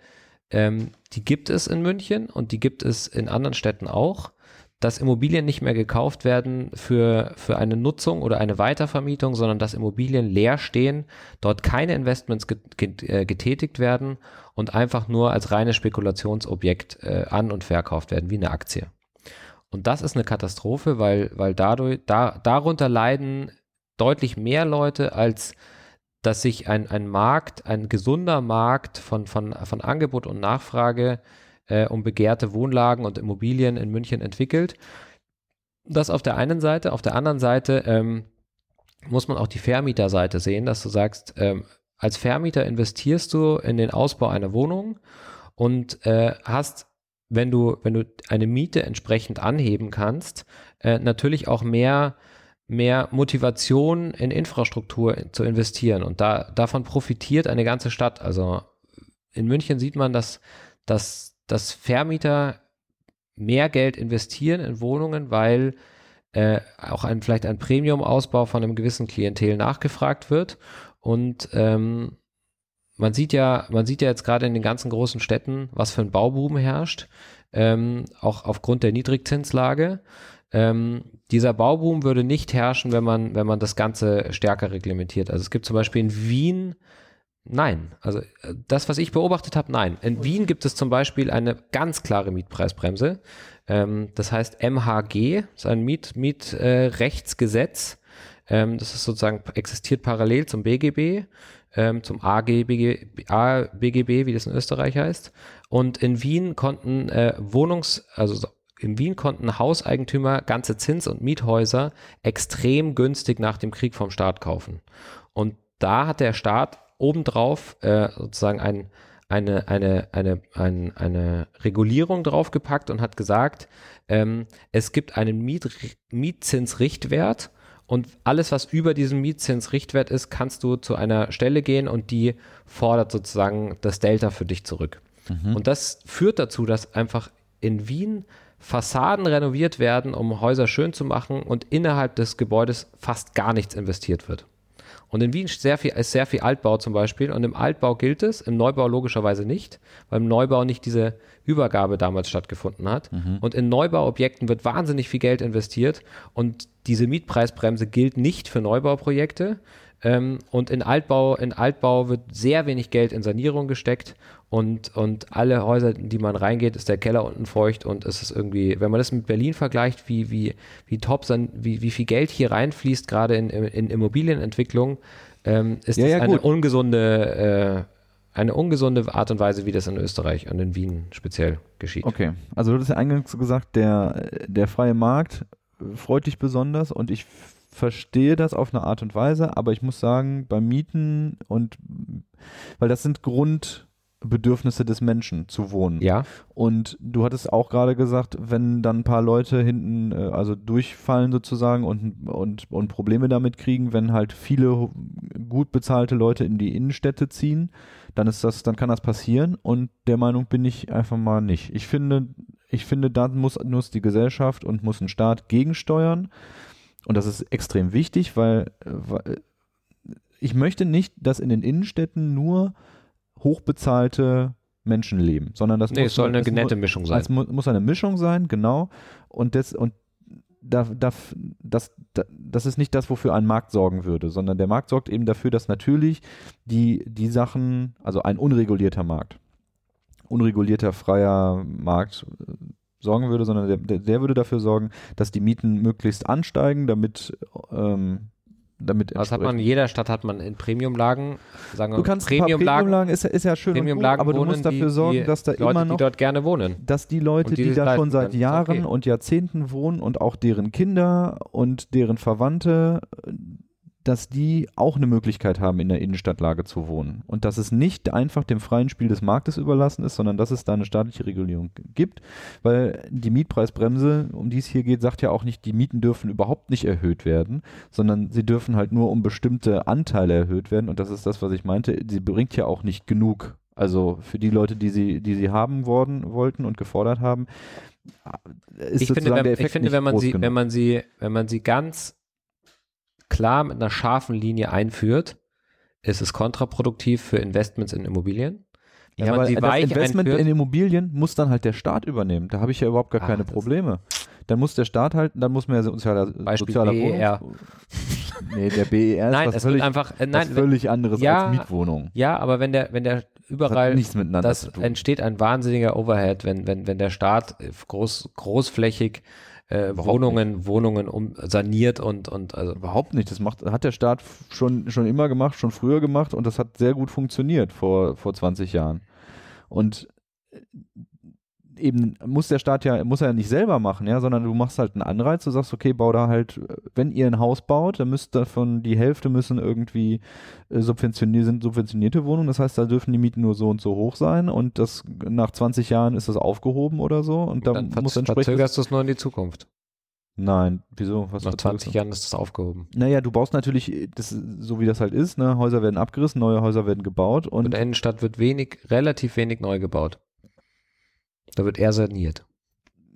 ähm, die gibt es in München und die gibt es in anderen Städten auch, dass Immobilien nicht mehr gekauft werden für, für eine Nutzung oder eine Weitervermietung, sondern dass Immobilien leer stehen, dort keine Investments äh, getätigt werden und einfach nur als reines Spekulationsobjekt äh, an- und verkauft werden, wie eine Aktie. Und das ist eine Katastrophe, weil, weil dadurch, da, darunter leiden deutlich mehr Leute als dass sich ein, ein Markt, ein gesunder Markt von, von, von Angebot und Nachfrage äh, um begehrte Wohnlagen und Immobilien in München entwickelt. Das auf der einen Seite. Auf der anderen Seite ähm, muss man auch die Vermieterseite sehen, dass du sagst, ähm, als Vermieter investierst du in den Ausbau einer Wohnung und äh, hast, wenn du, wenn du eine Miete entsprechend anheben kannst, äh, natürlich auch mehr mehr Motivation in Infrastruktur zu investieren. Und da, davon profitiert eine ganze Stadt. Also in München sieht man, dass, dass, dass Vermieter mehr Geld investieren in Wohnungen, weil äh, auch ein, vielleicht ein Premium-Ausbau von einem gewissen Klientel nachgefragt wird. Und ähm, man sieht ja, man sieht ja jetzt gerade in den ganzen großen Städten, was für ein Bauboom herrscht, ähm, auch aufgrund der Niedrigzinslage. Ähm, dieser Bauboom würde nicht herrschen, wenn man, wenn man das Ganze stärker reglementiert. Also es gibt zum Beispiel in Wien, nein, also äh, das, was ich beobachtet habe, nein. In Wien gibt es zum Beispiel eine ganz klare Mietpreisbremse. Ähm, das heißt MHG, ist ein Miet, Mietrechtsgesetz. Äh, ähm, das ist sozusagen existiert parallel zum BGB, ähm, zum AGBG, ABGB, wie das in Österreich heißt. Und in Wien konnten äh, Wohnungs-, also in Wien konnten Hauseigentümer ganze Zins- und Miethäuser extrem günstig nach dem Krieg vom Staat kaufen. Und da hat der Staat obendrauf äh, sozusagen ein, eine, eine, eine, eine, eine Regulierung draufgepackt und hat gesagt, ähm, es gibt einen Miet, Mietzinsrichtwert und alles, was über diesem Mietzinsrichtwert ist, kannst du zu einer Stelle gehen und die fordert sozusagen das Delta für dich zurück. Mhm. Und das führt dazu, dass einfach in Wien Fassaden renoviert werden, um Häuser schön zu machen und innerhalb des Gebäudes fast gar nichts investiert wird. Und in Wien sehr viel, ist sehr viel Altbau zum Beispiel. Und im Altbau gilt es, im Neubau logischerweise nicht, weil im Neubau nicht diese Übergabe damals stattgefunden hat. Mhm. Und in Neubauobjekten wird wahnsinnig viel Geld investiert. Und diese Mietpreisbremse gilt nicht für Neubauprojekte. Ähm, und in Altbau, in Altbau wird sehr wenig Geld in Sanierung gesteckt und, und alle Häuser, in die man reingeht, ist der Keller unten feucht und es ist irgendwie, wenn man das mit Berlin vergleicht, wie, wie, wie top, wie, wie viel Geld hier reinfließt, gerade in, in Immobilienentwicklung, ähm, ist ja, das ja, eine gut. ungesunde, äh, eine ungesunde Art und Weise, wie das in Österreich und in Wien speziell geschieht. Okay, also du hast ja eingangs gesagt, der, der freie Markt freut dich besonders und ich verstehe das auf eine Art und Weise, aber ich muss sagen, beim Mieten und weil das sind Grundbedürfnisse des Menschen zu wohnen. Ja. Und du hattest auch gerade gesagt, wenn dann ein paar Leute hinten äh, also durchfallen sozusagen und, und, und Probleme damit kriegen, wenn halt viele gut bezahlte Leute in die Innenstädte ziehen, dann ist das, dann kann das passieren und der Meinung bin ich einfach mal nicht. Ich finde, ich finde, da muss, muss die Gesellschaft und muss ein Staat gegensteuern und das ist extrem wichtig, weil, weil ich möchte nicht, dass in den Innenstädten nur hochbezahlte Menschen leben, sondern das nee, muss, es soll eine mu Mischung sein. Es mu muss eine Mischung sein, genau. Und das, und da, da, das, das ist nicht das, wofür ein Markt sorgen würde, sondern der Markt sorgt eben dafür, dass natürlich die, die Sachen, also ein unregulierter Markt, unregulierter freier Markt sorgen würde, sondern der, der, der, würde dafür sorgen, dass die Mieten möglichst ansteigen, damit ähm, damit Was hat man in jeder Stadt hat man in Premiumlagen, sagen wir Du kannst Premiumlagen, Premiumlagen ist, ja- ist ja schön gut, aber du musst dafür die, sorgen, dass da Leute, immer noch die dort gerne wohnen. dass die Leute, die da schon seit Jahren okay. und Jahrzehnten wohnen und auch deren Kinder und deren Verwandte, dass die auch eine Möglichkeit haben, in der Innenstadtlage zu wohnen. Und dass es nicht einfach dem freien Spiel des Marktes überlassen ist, sondern dass es da eine staatliche Regulierung gibt. Weil die Mietpreisbremse, um die es hier geht, sagt ja auch nicht, die Mieten dürfen überhaupt nicht erhöht werden, sondern sie dürfen halt nur um bestimmte Anteile erhöht werden. Und das ist das, was ich meinte. Sie bringt ja auch nicht genug. Also für die Leute, die sie, die sie haben worden, wollten und gefordert haben, ist ich finde, sozusagen wenn, der ich Effekt finde nicht wenn man sie, genug. wenn man sie, wenn man sie ganz klar mit einer scharfen Linie einführt, ist es kontraproduktiv für Investments in Immobilien. Wenn ja, aber das Investment einführt, in Immobilien muss dann halt der Staat übernehmen. Da habe ich ja überhaupt gar Ah, keine das- Probleme. Dann muss der Staat halt, dann muss man ja sozialer, Beispiel sozialer BER. Wohnungs- Nee, der BER nein, ist was es wird völlig, einfach, äh, was nein, wenn, völlig anderes Ja, als Mietwohnung. ja, aber wenn der, wenn der Das überall, nichts miteinander das tun. entsteht ein wahnsinniger Overhead, wenn, wenn, wenn der Staat äh, groß, großflächig äh, Wohnungen, Wohnungen um, saniert und, und also Überhaupt nicht. Das macht, hat der Staat schon, schon immer gemacht, schon früher gemacht und das hat sehr gut funktioniert vor, vor 20 Jahren. Und eben muss der Staat ja, muss er ja nicht selber machen, ja, sondern du machst halt einen Anreiz, du sagst, okay, bau da halt, wenn ihr ein Haus baut, dann müsst davon die Hälfte müssen irgendwie äh, subventioniert, sind subventionierte Wohnungen, das heißt, da dürfen die Mieten nur so und so hoch sein und das nach 20 Jahren ist das aufgehoben oder so und da dann muss entsprechend. verzögerst du es nur in die Zukunft. Nein, wieso? Was Nach verzögerst 20 du? Jahren ist das aufgehoben. Naja, du baust natürlich, das, so wie das halt ist, ne? Häuser werden abgerissen, neue Häuser werden gebaut In und der Innenstadt wird wenig, relativ wenig neu gebaut. Da wird eher saniert.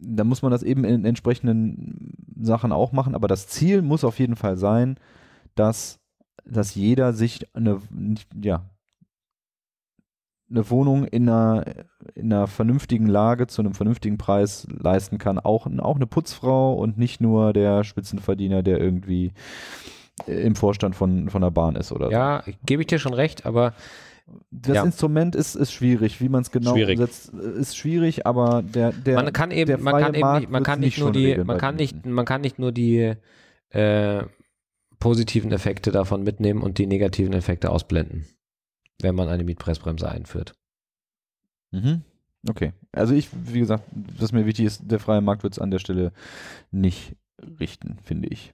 da muss man das eben in entsprechenden Sachen auch machen, aber das Ziel muss auf jeden Fall sein, dass, dass jeder sich eine, ja, eine Wohnung in einer, in einer vernünftigen Lage zu einem vernünftigen Preis leisten kann. Auch, auch eine Putzfrau und nicht nur der Spitzenverdiener, der irgendwie im Vorstand von, von der Bahn ist oder so. Ja, gebe ich dir schon recht, aber Das Ja. Instrument ist, ist schwierig, wie man es genau Schwierig. umsetzt, äh, ist schwierig, aber der, der man kann eben, man kann eben nicht, man kann nicht nur die, man kann nicht, man kann nicht nur die äh, positiven Effekte davon mitnehmen und die negativen Effekte ausblenden, wenn man eine Mietpreisbremse einführt. Mhm. Okay. Also ich, wie gesagt, was mir wichtig ist, der freie Markt wird es an der Stelle nicht richten, finde ich.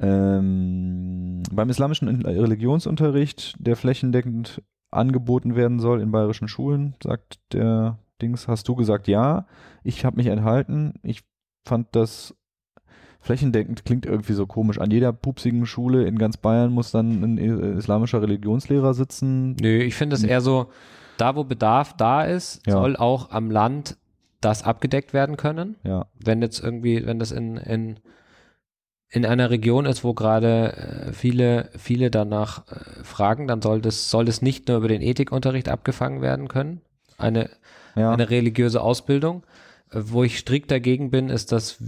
Ähm, beim islamischen Religionsunterricht, der flächendeckend angeboten werden soll in bayerischen Schulen, sagt der Dings, hast du gesagt ja. Ich habe mich enthalten. Ich fand das flächendeckend klingt irgendwie so komisch. An jeder pupsigen Schule in ganz Bayern muss dann ein äh, islamischer Religionslehrer sitzen. Nö, ich finde es eher so, da wo Bedarf da ist, Ja. soll auch am Land das abgedeckt werden können. Ja. wenn jetzt irgendwie, wenn das in, in, in einer Region ist, wo gerade äh, viele, viele danach äh, fragen, dann soll das, soll das nicht nur über den Ethikunterricht abgefangen werden können. Eine, Ja. eine religiöse Ausbildung. Äh, Wo ich strikt dagegen bin, ist das,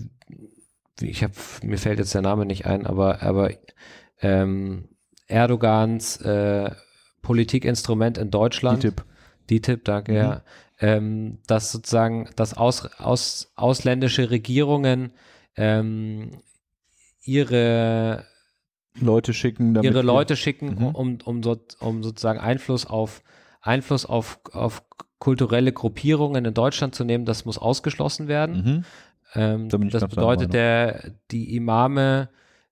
wie ich habe, mir fällt jetzt der Name nicht ein, aber, aber ähm, Erdogans äh, Politikinstrument in Deutschland. DTIP. DTIP, danke, Mhm. ja. Ähm, dass sozusagen, dass aus, aus, ausländische Regierungen ähm, ihre, Leute schicken, damit ihre Leute schicken, Mhm. um, um, so, um sozusagen Einfluss auf Einfluss auf, auf kulturelle Gruppierungen in Deutschland zu nehmen, das muss ausgeschlossen werden. Mhm. Ähm, Da das bedeutet, der, die Imame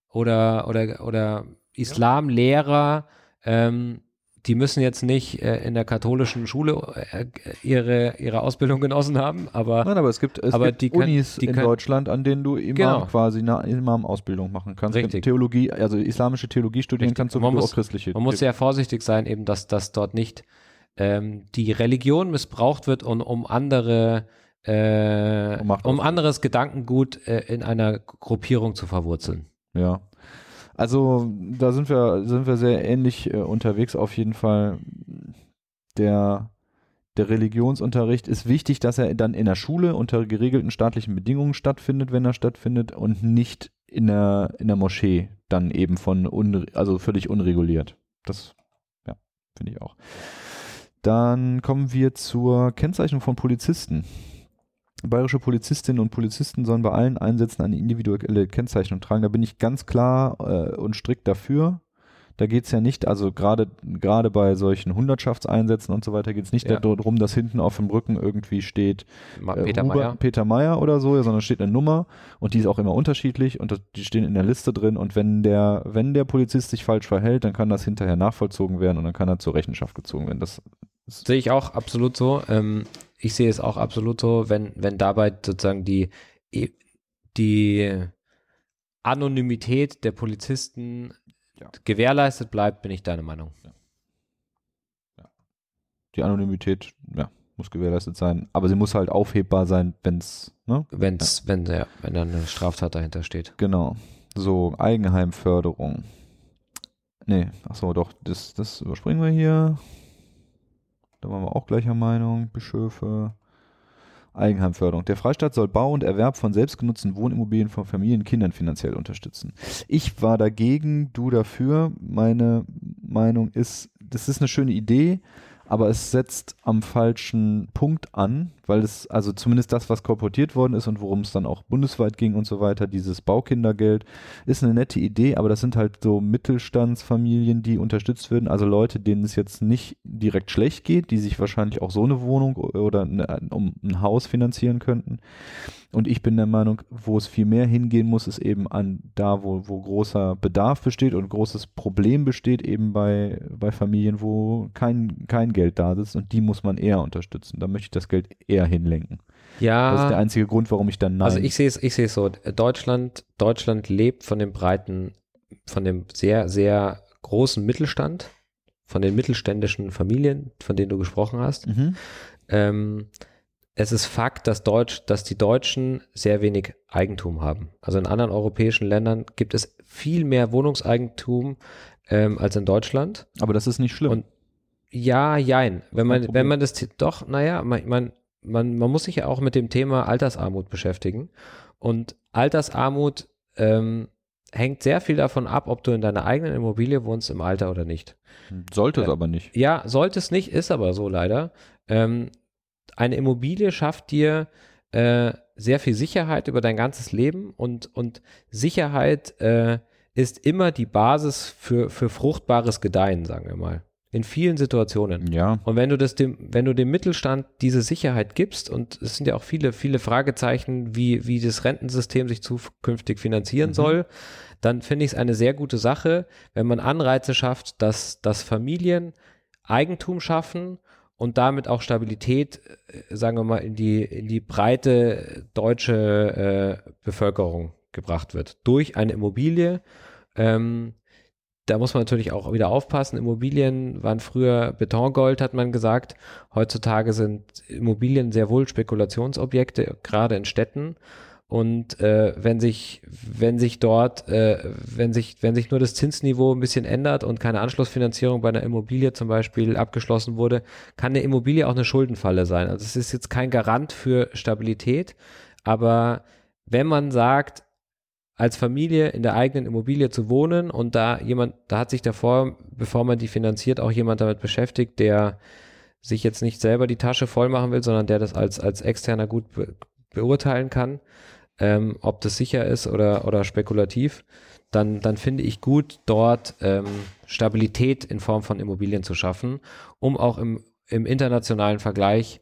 oder, oder, oder Islamlehrer, ähm, die müssen jetzt nicht äh, in der katholischen Schule äh, ihre, ihre Ausbildung genossen haben, aber Nein, aber es gibt, es gibt die Unis die in können- Deutschland, an denen du Imam Genau. quasi eine Imam-Ausbildung machen kannst. Richtig. Theologie, also islamische Theologie studieren Richtig. kannst du Man du muss- auch christliche. man muss sehr vorsichtig sein, eben, dass, dass dort nicht ähm, die Religion missbraucht wird, um, um andere äh, Um anderes Gedankengut äh, in einer Gruppierung zu verwurzeln. Ja. Also da sind wir, sind wir sehr ähnlich äh, unterwegs auf jeden Fall. Der, der Religionsunterricht ist wichtig, dass er dann in der Schule unter geregelten staatlichen Bedingungen stattfindet, wenn er stattfindet, und nicht in der, in der Moschee dann eben von unre also völlig unreguliert. Das, ja, finde ich auch. Dann kommen wir zur Kennzeichnung von Polizisten. Bayerische Polizistinnen und Polizisten sollen bei allen Einsätzen eine individuelle Kennzeichnung tragen. Da bin ich ganz klar äh, und strikt dafür. Da geht es ja nicht, also gerade gerade bei solchen Hundertschaftseinsätzen und so weiter geht es nicht Ja. darum, dass hinten auf dem Rücken irgendwie steht äh, Peter Huber- Mayer. Peter Meyer oder so, sondern steht eine Nummer und die ist auch immer unterschiedlich und das, die stehen in der Liste drin und wenn der, wenn der Polizist sich falsch verhält, dann kann das hinterher nachvollzogen werden und dann kann er zur Rechenschaft gezogen werden. Das Sehe ich auch absolut so. Ähm, ich sehe es auch absolut so, wenn, wenn dabei sozusagen die, die Anonymität der Polizisten Ja. gewährleistet bleibt, bin ich deiner Meinung. die Anonymität, ja, muss gewährleistet sein, aber sie muss halt aufhebbar sein, wenn's, ne? Wenn's, wenn, der, wenn da eine Straftat dahinter steht. Genau. So, Eigenheimförderung. Nee, achso, doch, das, das überspringen wir hier. Da waren wir auch gleicher Meinung. Bischöfe. Eigenheimförderung. Der Freistaat soll Bau und Erwerb von selbstgenutzten Wohnimmobilien von Familien und Kindern finanziell unterstützen. Ich war dagegen, du dafür. Meine Meinung ist, das ist eine schöne Idee, aber es setzt am falschen Punkt an, weil es, also zumindest das, was korportiert worden ist und worum es dann auch bundesweit ging und so weiter, dieses Baukindergeld, ist eine nette Idee, aber das sind halt so Mittelstandsfamilien, die unterstützt werden, also Leute, denen es jetzt nicht direkt schlecht geht, die sich wahrscheinlich auch so eine Wohnung oder eine, um ein Haus finanzieren könnten. Und ich bin der Meinung, wo es viel mehr hingehen muss, ist eben an da, wo, wo großer Bedarf besteht und großes Problem besteht, eben bei, bei Familien, wo kein, kein Geld da ist und die muss man eher unterstützen. Da möchte ich das Geld eher hinlenken. Ja. Das ist der einzige Grund, warum ich dann nein. Also ich sehe es, ich sehe es so. Deutschland, Deutschland lebt von dem breiten, von dem sehr, sehr großen Mittelstand, von den mittelständischen Familien, von denen du gesprochen hast. mhm. Ähm, es ist Fakt, dass Deutsch, dass die Deutschen sehr wenig Eigentum haben. Also in anderen europäischen Ländern gibt es viel mehr Wohnungseigentum ähm, als in Deutschland. Aber das ist nicht schlimm. Und Ja, jein. Wenn man, wenn man das, doch, naja, man, man, man, man muss sich ja auch mit dem Thema Altersarmut beschäftigen. Und Altersarmut ähm, hängt sehr viel davon ab, ob du in deiner eigenen Immobilie wohnst im Alter oder nicht. Sollte es äh, aber nicht. Ja, sollte es nicht, ist aber so leider. Ähm, eine Immobilie schafft dir äh, sehr viel Sicherheit über dein ganzes Leben und, und Sicherheit äh, ist immer die Basis für, für fruchtbares Gedeihen, sagen wir mal. In vielen Situationen. Ja. Und wenn du das dem, wenn du dem Mittelstand diese Sicherheit gibst, und es sind ja auch viele, viele Fragezeichen, wie, wie das Rentensystem sich zukünftig finanzieren Mhm. soll, dann finde ich es eine sehr gute Sache, wenn man Anreize schafft, dass, dass Familien Eigentum schaffen und damit auch Stabilität, äh, sagen wir mal, in die, in die breite deutsche äh, Bevölkerung gebracht wird. Durch eine Immobilie. Ähm, da muss man natürlich auch wieder aufpassen. Immobilien waren früher Betongold, hat man gesagt. Heutzutage sind Immobilien sehr wohl Spekulationsobjekte, gerade in Städten. Und äh, wenn sich, wenn sich dort, äh, wenn sich, wenn sich nur das Zinsniveau ein bisschen ändert und keine Anschlussfinanzierung bei einer Immobilie zum Beispiel abgeschlossen wurde, kann eine Immobilie auch eine Schuldenfalle sein. Also es ist jetzt kein Garant für Stabilität, aber wenn man sagt, als Familie in der eigenen Immobilie zu wohnen und da jemand, da hat sich davor, bevor man die finanziert, auch jemand damit beschäftigt, der sich jetzt nicht selber die Tasche voll machen will, sondern der das als, als externer gut be beurteilen kann, ähm, ob das sicher ist oder, oder spekulativ, dann, dann finde ich gut, dort ähm, Stabilität in Form von Immobilien zu schaffen, um auch im, im internationalen Vergleich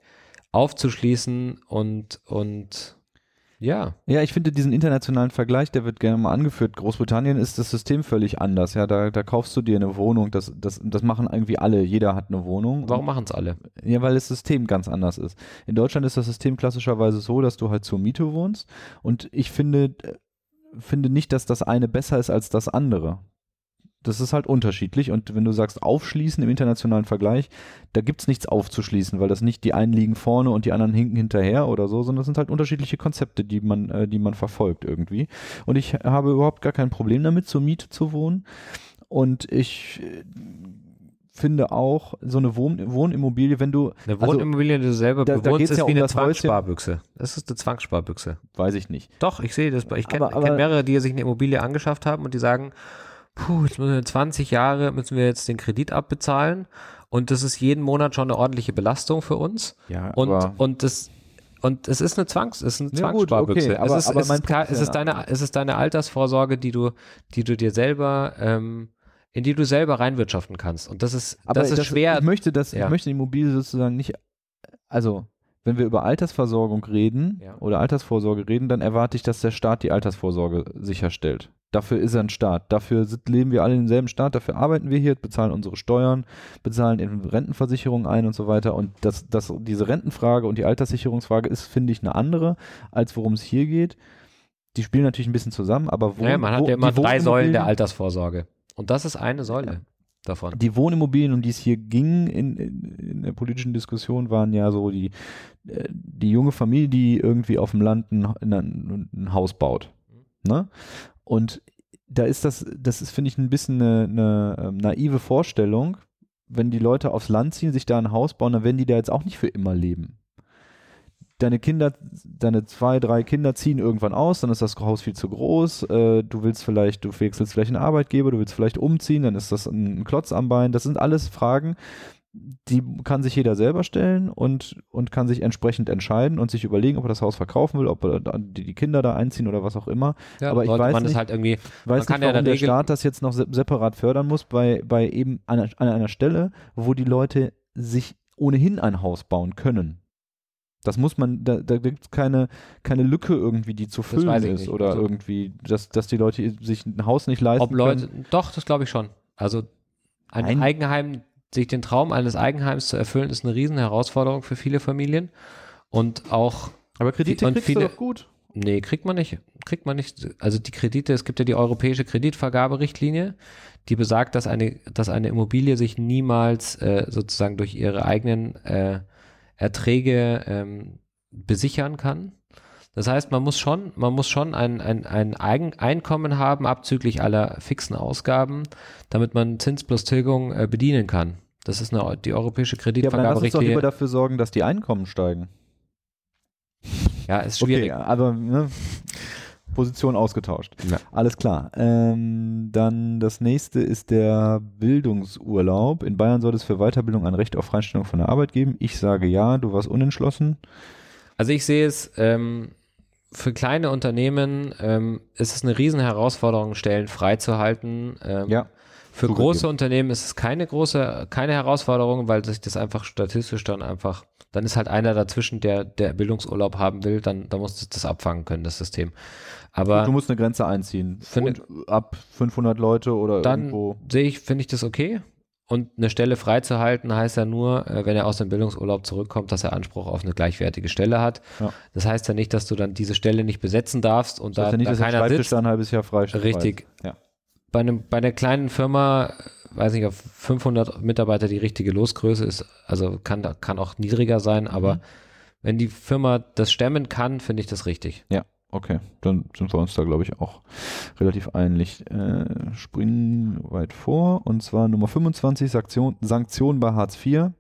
aufzuschließen und, und ja, Ja, ich finde diesen internationalen Vergleich, der wird gerne mal angeführt. Großbritannien ist das System völlig anders. Ja, da, da kaufst du dir eine Wohnung. Das, das, das machen irgendwie alle. Jeder hat eine Wohnung. warum machen es alle? Ja, weil das System ganz anders ist. In Deutschland ist das System klassischerweise so, dass du halt zur Miete wohnst. Und ich finde, äh, finde nicht, dass das eine besser ist als das andere. Das ist halt unterschiedlich. Und wenn du sagst, aufschließen im internationalen Vergleich, da gibt es nichts aufzuschließen, weil das nicht die einen liegen vorne und die anderen hinken hinterher oder so, sondern das sind halt unterschiedliche Konzepte, die man, äh, die man verfolgt irgendwie. Und ich habe überhaupt gar kein Problem damit, zur Miete zu wohnen. Und ich äh, finde auch, so eine Wohn Wohnimmobilie, wenn du, Eine Also, Wohnimmobilie, die du selber da- da bewohnst, geht's ist ja wie um eine. Zwangssparbüchse. Das ist eine Zwangssparbüchse. weiß ich nicht. Doch, ich sehe das. Ich kenne kenn mehrere, die sich eine Immobilie angeschafft haben und die sagen, puh, jetzt müssen wir 20 Jahre, müssen wir jetzt den Kredit abbezahlen und das ist jeden Monat schon eine ordentliche Belastung für uns. Ja, Und, und das, Und es ist eine Zwangs, es ist eine Ja, gut, Zwangssparbuchse. okay, aber- es ist, aber es, es, deine, es ist deine Altersvorsorge, die du, die du dir selber, ähm, in die du selber reinwirtschaften kannst. Und das ist, Aber das ist schwer. Ich möchte das, Ja. ich möchte die Immobilie sozusagen nicht, also wenn wir über Altersversorgung reden Ja. oder Altersvorsorge reden, dann erwarte ich, dass der Staat die Altersvorsorge sicherstellt. Dafür ist er ein Staat. Dafür sind, leben wir alle in demselben Staat. Dafür arbeiten wir hier, bezahlen unsere Steuern, bezahlen in Rentenversicherungen ein und so weiter. Und das, das, diese Rentenfrage und die Alterssicherungsfrage ist, finde ich, eine andere, als worum es hier geht. Die spielen natürlich ein bisschen zusammen, aber wo, naja, man hat wo, ja immer drei Säulen der Altersvorsorge. Und das ist eine Säule davon. die Wohnimmobilien, um die es hier ging in, in, in der politischen Diskussion, waren ja so die, äh, die junge Familie, die irgendwie auf dem Land ein, ein, ein Haus baut. Ne? Und da ist das, das ist, finde ich, ein bisschen eine, eine ähm, naive Vorstellung. Wenn die Leute aufs Land ziehen, sich da ein Haus bauen, dann werden die da jetzt auch nicht für immer leben. Deine Kinder, deine zwei, drei Kinder ziehen irgendwann aus, dann ist das Haus viel zu groß. Äh, du willst vielleicht, du wechselst vielleicht einen Arbeitgeber, du willst vielleicht umziehen, dann ist das ein, Klotz am Bein. Das sind alles Fragen, die kann sich jeder selber stellen und, und kann sich entsprechend entscheiden und sich überlegen, ob er das Haus verkaufen will, ob er die, die Kinder da einziehen oder was auch immer. Ja, aber ich weiß man nicht- halt irgendwie, weiß nicht, ja warum der der Regel- Staat das jetzt noch se separat fördern muss, bei, bei eben an, an einer Stelle, wo die Leute sich ohnehin ein Haus bauen können. Das muss man, da, da gibt es keine, keine Lücke irgendwie, die zu füllen ist nicht. oder Also- irgendwie, dass, dass die Leute sich ein Haus nicht leisten ob Leute, können. doch, das glaube ich schon. Also ein Ein- Eigenheim, sich den Traum eines Eigenheims zu erfüllen, ist eine riesen Herausforderung für viele Familien. Und auch, Aber Kredite und kriegst viele- du doch gut. nee, kriegt man nicht. Kriegt man nicht. Also die Kredite, es gibt ja die europäische Kreditvergaberichtlinie, die besagt, dass eine, dass eine Immobilie sich niemals äh, sozusagen durch ihre eigenen äh, Erträge ähm, besichern kann. Das heißt, man muss schon, man muss schon ein, ein, ein Eigen Einkommen haben, abzüglich aller fixen Ausgaben, damit man Zins plus Tilgung äh, bedienen kann. Das ist eine, die europäische Ja, aber dann lass uns doch lieber dafür sorgen, dass die Einkommen steigen. Ja, ist schwierig. Okay, aber ne, Position ausgetauscht. Ja. Alles klar. Ähm, dann das nächste ist der Bildungsurlaub. In Bayern soll es für Weiterbildung ein Recht auf Freistellung von der Arbeit geben. Ich sage ja, du warst unentschlossen. Also ich sehe es, ähm, für kleine Unternehmen ähm, ist es eine riesen Herausforderung, Stellen freizuhalten. Ähm, Ja, Für zugegeben. große Unternehmen ist es keine große, keine Herausforderung, weil sich das einfach statistisch dann einfach, dann ist halt einer dazwischen, der, der Bildungsurlaub haben will, dann, dann muss das, das abfangen können, das System. Aber du musst eine Grenze einziehen. Finde- Und ab 500 Leute oder dann irgendwo. sehe ich, finde ich das okay. Und eine Stelle freizuhalten heißt ja nur, äh, wenn er aus dem Bildungsurlaub zurückkommt, dass er Anspruch auf eine gleichwertige Stelle hat. Ja. Das heißt ja nicht, dass du dann diese Stelle nicht besetzen darfst und Das heißt da, ja nicht, da dass keiner Schreibtisch sitzt. ein halbes Jahr freisteht. Richtig. Ja. Bei, einem, bei einer kleinen Firma, weiß nicht, auf 500 Mitarbeiter die richtige Losgröße ist, also kann, kann auch niedriger sein, aber Mhm. wenn die Firma das stemmen kann, finde ich das richtig. Okay, dann sind wir uns da, glaube ich, auch relativ einig. Äh, springen weit vor. Und zwar Nummer 25, Sanktion, Sanktionen bei Hartz IV.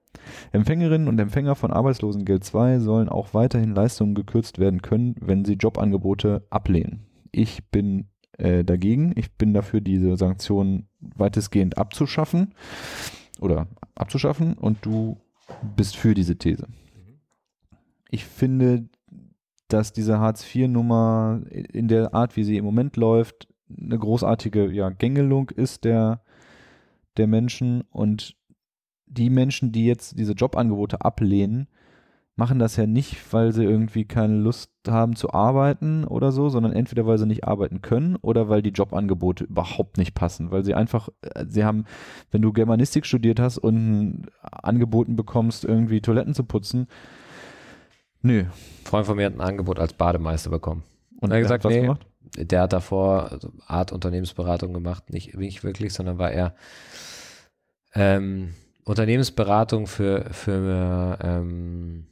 Empfängerinnen und Empfänger von Arbeitslosengeld II sollen auch weiterhin Leistungen gekürzt werden können, wenn sie Jobangebote ablehnen. Ich bin äh, dagegen. Ich bin dafür, diese Sanktionen weitestgehend abzuschaffen oder abzuschaffen und du bist für diese These. Ich finde, dass diese Hartz-IV-Nummer in der Art, wie sie im Moment läuft, eine großartige ja, Gängelung ist der, der Menschen. Und die Menschen, die jetzt diese Jobangebote ablehnen, machen das ja nicht, weil sie irgendwie keine Lust haben zu arbeiten oder so, sondern entweder weil sie nicht arbeiten können oder weil die Jobangebote überhaupt nicht passen, weil sie einfach, äh, sie haben, wenn du Germanistik studiert hast und angeboten bekommst, irgendwie Toiletten zu putzen, nö. Ein Freund von mir hat ein Angebot als Bademeister bekommen. Und Er hat gesagt, was nee, gemacht? Der hat davor Art Unternehmensberatung gemacht, nicht, nicht wirklich, sondern war er ähm, Unternehmensberatung für, für ähm,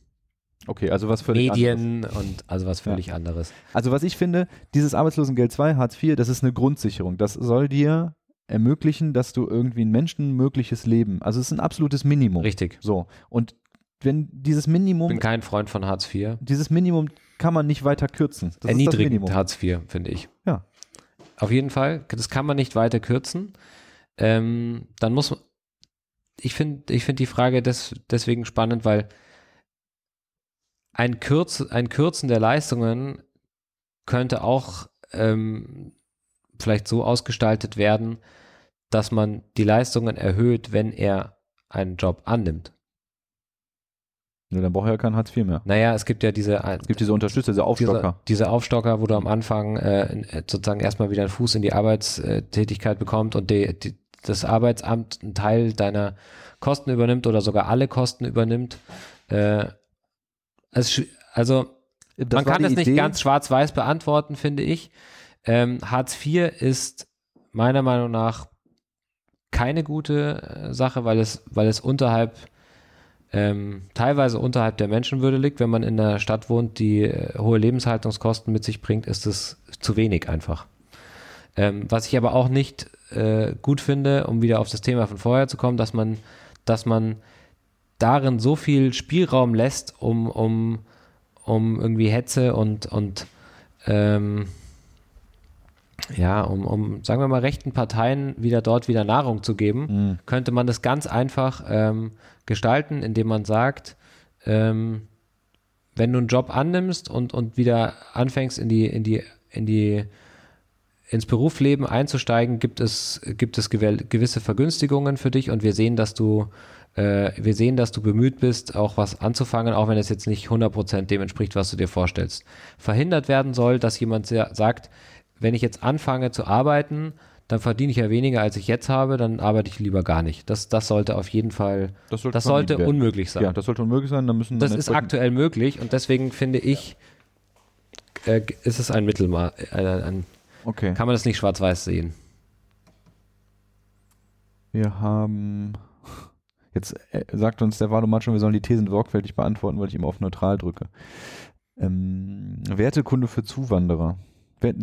Okay, also was völlig anderes. Medien und also was völlig anderes. Also was ich finde, dieses Arbeitslosengeld 2, Hartz IV, das ist eine Grundsicherung. Das soll dir ermöglichen, dass du irgendwie ein menschenmögliches Leben, also es ist ein absolutes Minimum. Richtig. So. Und wenn dieses Ich Minimum, bin kein Freund von Hartz IV. dieses Minimum kann man nicht weiter kürzen. Das Erniedrigend. Hartz IV, finde ich. Ja. Auf jeden Fall, das kann man nicht weiter kürzen. Ähm, dann muss man, ich finde ich finde die Frage des, deswegen spannend, weil ein, Kürz, ein Kürzen der Leistungen könnte auch ähm, vielleicht so ausgestaltet werden, dass man die Leistungen erhöht, wenn er einen Job annimmt. Ja, dann braucht er ja kein Hartz IV mehr. Naja, es gibt ja diese, Es gibt diese Unterstützer, diese Aufstocker. diese, diese Aufstocker, wo du am Anfang äh, sozusagen erstmal wieder einen Fuß in die Arbeitstätigkeit bekommt und die, die, das Arbeitsamt einen Teil deiner Kosten übernimmt oder sogar alle Kosten übernimmt. Äh, es, also Das man kann das nicht Idee. ganz schwarz-weiß beantworten, finde ich. Ähm, Hartz IV ist meiner Meinung nach keine gute äh, Sache, weil es, weil es unterhalb, ähm, teilweise unterhalb der Menschenwürde liegt. Wenn man in einer Stadt wohnt, die äh, hohe Lebenshaltungskosten mit sich bringt, ist es zu wenig einfach. Ähm, was ich aber auch nicht äh, gut finde, um wieder auf das Thema von vorher zu kommen, dass man, dass man darin so viel Spielraum lässt, um, um, um irgendwie Hetze und, und ähm, ja, um, um, sagen wir mal, rechten Parteien wieder dort wieder Nahrung zu geben, Mhm. könnte man das ganz einfach ähm, gestalten, indem man sagt, ähm, wenn du einen Job annimmst und, und wieder anfängst in die, in die, in die, ins Berufsleben einzusteigen, gibt es, gibt es gewisse Vergünstigungen für dich und wir sehen, dass du, äh, wir sehen, dass du bemüht bist, auch was anzufangen, auch wenn es jetzt nicht 100% dem entspricht, was du dir vorstellst. Verhindert werden soll, dass jemand sagt, wenn ich jetzt anfange zu arbeiten, dann verdiene ich ja weniger, als ich jetzt habe, dann arbeite ich lieber gar nicht. Das, das sollte auf jeden Fall, Das sollte, das sollte unmöglich sein. Ja, das sollte unmöglich sein. Dann müssen Das dann ist aktuell möglich und deswegen finde ich, äh, ist es ein Mittelmaß, äh, Okay. kann man das nicht schwarz-weiß sehen. Wir haben. Jetzt äh, sagt uns der Wahlomat schon, wir sollen die Thesen sorgfältig beantworten, weil ich immer auf neutral drücke. Ähm, Wertekunde für Zuwanderer.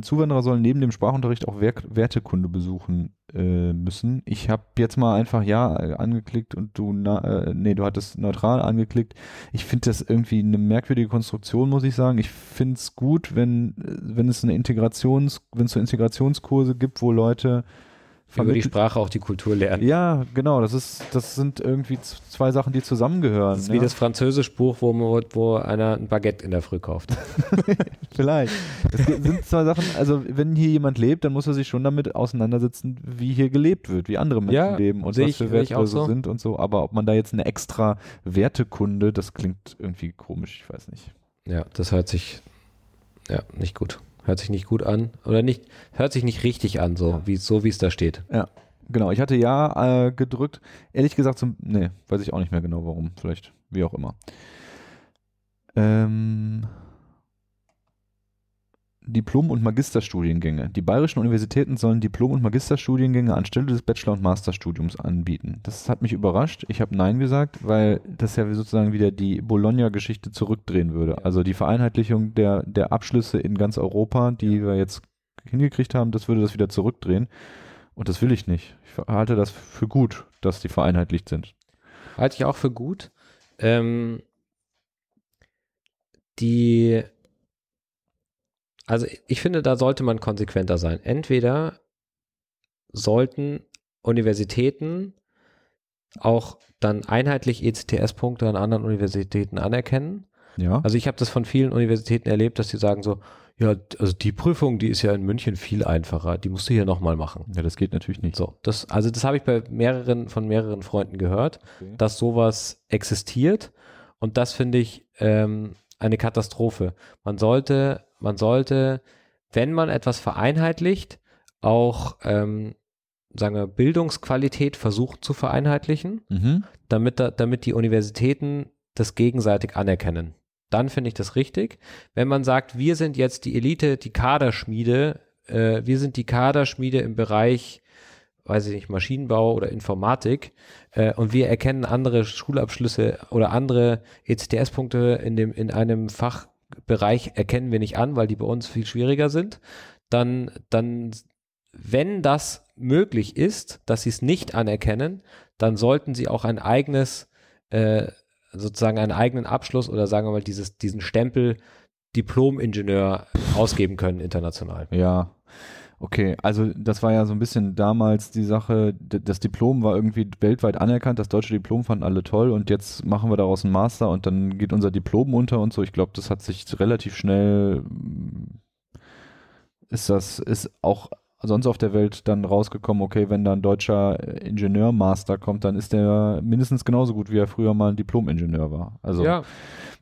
Zuwanderer sollen neben dem Sprachunterricht auch Wertekunde besuchen äh, müssen. Ich habe jetzt mal einfach Ja äh, angeklickt und du, na, äh, nee, du hattest neutral angeklickt. Ich finde das irgendwie eine merkwürdige Konstruktion, muss ich sagen. Ich finde es gut, wenn, äh, wenn es eine Integrations, wenn es so Integrationskurse gibt, wo Leute Über die Sprache auch die Kultur lernen. ja, genau. Das ist, das sind irgendwie zwei Sachen, die zusammengehören. Das ist ne? wie das Französischbuch, wo, man- wo einer ein Baguette in der Früh kauft. Vielleicht. Das sind zwei Sachen. Also wenn hier jemand lebt, dann muss er sich schon damit auseinandersetzen, wie hier gelebt wird, wie andere Menschen Ja, leben und was ich- für Werte so so. sind und so. Aber ob man da jetzt eine extra Wertekunde, das klingt irgendwie komisch. Ich weiß nicht. Ja, das hört sich ja nicht gut. Hört sich nicht gut an. Oder nicht, hört sich nicht richtig an, so wie so es da steht. Genau. Ich hatte ja äh, gedrückt. Ehrlich gesagt, zum, nee, weiß ich auch nicht mehr genau, warum. Vielleicht wie auch immer. Ähm, Diplom- und Magisterstudiengänge. Die bayerischen Universitäten sollen Diplom- und Magisterstudiengänge anstelle des Bachelor- und Masterstudiums anbieten. Das hat mich überrascht. Ich habe Nein gesagt, weil das ja sozusagen wieder die Bologna-Geschichte zurückdrehen würde. Also die Vereinheitlichung der, der Abschlüsse in ganz Europa, die wir jetzt hingekriegt haben, das würde das wieder zurückdrehen. Und das will ich nicht. Ich halte das für gut, dass die vereinheitlicht sind. Halte ich auch für gut. Ähm, die, also ich finde, da sollte man konsequenter sein. Entweder sollten Universitäten auch dann einheitlich ECTS-Punkte an anderen Universitäten anerkennen. Ja. Also ich habe das von vielen Universitäten erlebt, dass sie sagen so, ja, also die Prüfung, die ist ja in München viel einfacher, die musst du hier nochmal machen. ja, das geht natürlich nicht. So, das, also das habe ich bei mehreren, von mehreren Freunden gehört, Okay. dass sowas existiert und das finde ich ähm, eine Katastrophe. Man sollte, man sollte, wenn man etwas vereinheitlicht, auch, ähm, sagen wir, Bildungsqualität versuchen zu vereinheitlichen, Mhm. damit, da, damit die Universitäten das gegenseitig anerkennen. Dann finde ich das richtig. Wenn man sagt, wir sind jetzt die Elite, die Kaderschmiede, äh, wir sind die Kaderschmiede im Bereich, weiß ich nicht, Maschinenbau oder Informatik äh, und wir erkennen andere Schulabschlüsse oder andere ECTS-Punkte in, dem, in einem Fachbereich erkennen wir nicht an, weil die bei uns viel schwieriger sind, dann, dann wenn das möglich ist, dass sie es nicht anerkennen, dann sollten sie auch ein eigenes, äh, sozusagen einen eigenen Abschluss oder sagen wir mal dieses, diesen Stempel Diplom-Ingenieur ausgeben können international. Ja. Okay, also das war ja so ein bisschen damals die Sache, das Diplom war irgendwie weltweit anerkannt, das deutsche Diplom fanden alle toll und jetzt machen wir daraus einen Master und dann geht unser Diplom unter und so. Ich glaube, das hat sich relativ schnell, ist das, ist auch sonst auf der Welt dann rausgekommen, okay, wenn da ein deutscher Ingenieurmaster kommt, dann ist der mindestens genauso gut, wie er früher mal ein Diplom-Ingenieur war. Also ja.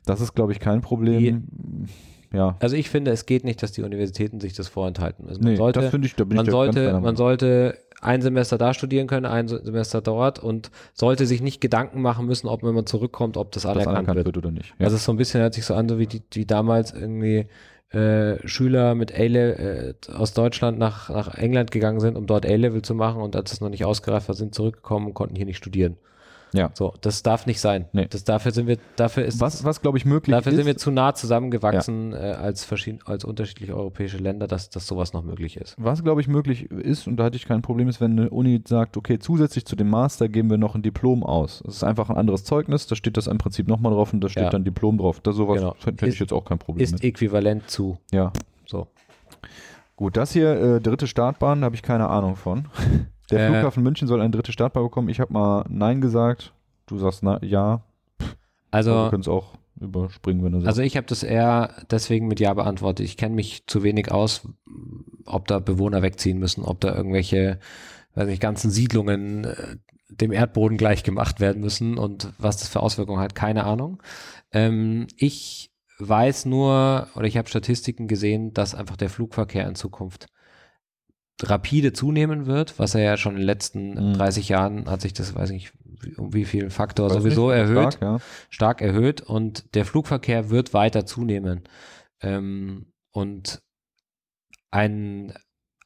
das ist, glaube ich, kein Problem. Die ja. Also ich finde, es geht nicht, dass die Universitäten sich das vorenthalten. Man nee, sollte, das finde ich, da bin man ich sollte, man sollte ein Semester da studieren können, ein Semester dort und sollte sich nicht Gedanken machen müssen, ob wenn man zurückkommt, ob das, das anerkannt, anerkannt wird. wird. oder nicht. Ja. Also es ist so ein bisschen hört sich so an, so wie die, wie damals irgendwie äh, Schüler mit A-Level äh, aus Deutschland nach, nach England gegangen sind, um dort A-Level zu machen und als es noch nicht ausgereift war, sind zurückgekommen und konnten hier nicht studieren. Ja. So, das darf nicht sein. Nee. Das, dafür sind wir, dafür ist was, was glaube ich möglich Dafür ist, sind wir zu nah zusammengewachsen ja. äh, als verschieden, als unterschiedliche europäische Länder, dass, dass sowas noch möglich ist. Was glaube ich möglich ist und da hatte ich kein Problem ist, wenn eine Uni sagt, okay, zusätzlich zu dem Master geben wir noch ein Diplom aus. Das ist einfach ein anderes Zeugnis, da steht das im Prinzip nochmal drauf und da steht ja. dann Diplom drauf. Da sowas genau. hätte ich jetzt auch kein Problem ist mit. äquivalent zu. Ja. So. Gut, das hier, äh, dritte Startbahn, da habe ich keine Ahnung von. Der äh, Flughafen München soll eine dritte Startbahn bekommen. Ich habe mal Nein gesagt. Du sagst na, ja. Also, wir können es auch überspringen, wenn du sagst. Also ich habe das eher deswegen mit Ja beantwortet. Ich kenne mich zu wenig aus, ob da Bewohner wegziehen müssen, ob da irgendwelche, weiß nicht, ganzen Siedlungen äh, dem Erdboden gleich gemacht werden müssen und was das für Auswirkungen hat, keine Ahnung. Ähm, ich weiß nur, oder ich habe Statistiken gesehen, dass einfach der Flugverkehr in Zukunft rapide zunehmen wird, was er ja schon in den letzten mhm. 30 Jahren hat sich das, weiß ich nicht, um wie viel Faktor weiß sowieso nicht, erhöht, stark, ja. stark, erhöht und der Flugverkehr wird weiter zunehmen. Ähm, und ein,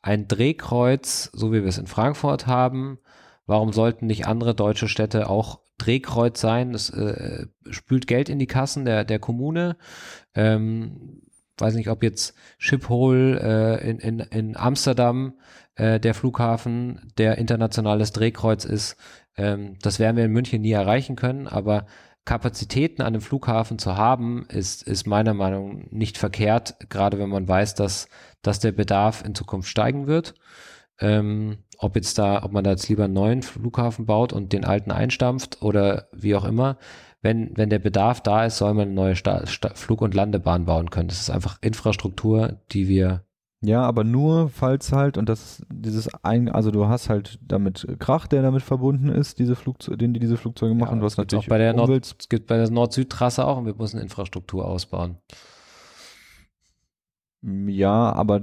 ein Drehkreuz, so wie wir es in Frankfurt haben, warum sollten nicht andere deutsche Städte auch Drehkreuz sein? Das äh, spült Geld in die Kassen der, der Kommune. Ähm, weiß nicht, ob jetzt Schiphol äh, in, in, in Amsterdam äh, der Flughafen, der internationales Drehkreuz ist. Ähm, das werden wir in München nie erreichen können, aber Kapazitäten an dem Flughafen zu haben, ist, ist meiner Meinung nach nicht verkehrt, gerade wenn man weiß, dass, dass der Bedarf in Zukunft steigen wird. Ähm, ob jetzt da, ob man da jetzt lieber einen neuen Flughafen baut und den alten einstampft oder wie auch immer, wenn, wenn der Bedarf da ist, soll man eine neue Sta Sta Flug- und Landebahn bauen können. Das ist einfach Infrastruktur, die wir ja, aber nur falls halt, und das dieses ein, also du hast halt damit Krach, der damit verbunden ist, diese Flugzeuge, den die diese Flugzeuge machen. Ja, du hast natürlich auch bei der Nord, es gibt bei der Nord-Süd-Trasse auch und wir müssen Infrastruktur ausbauen. Ja, aber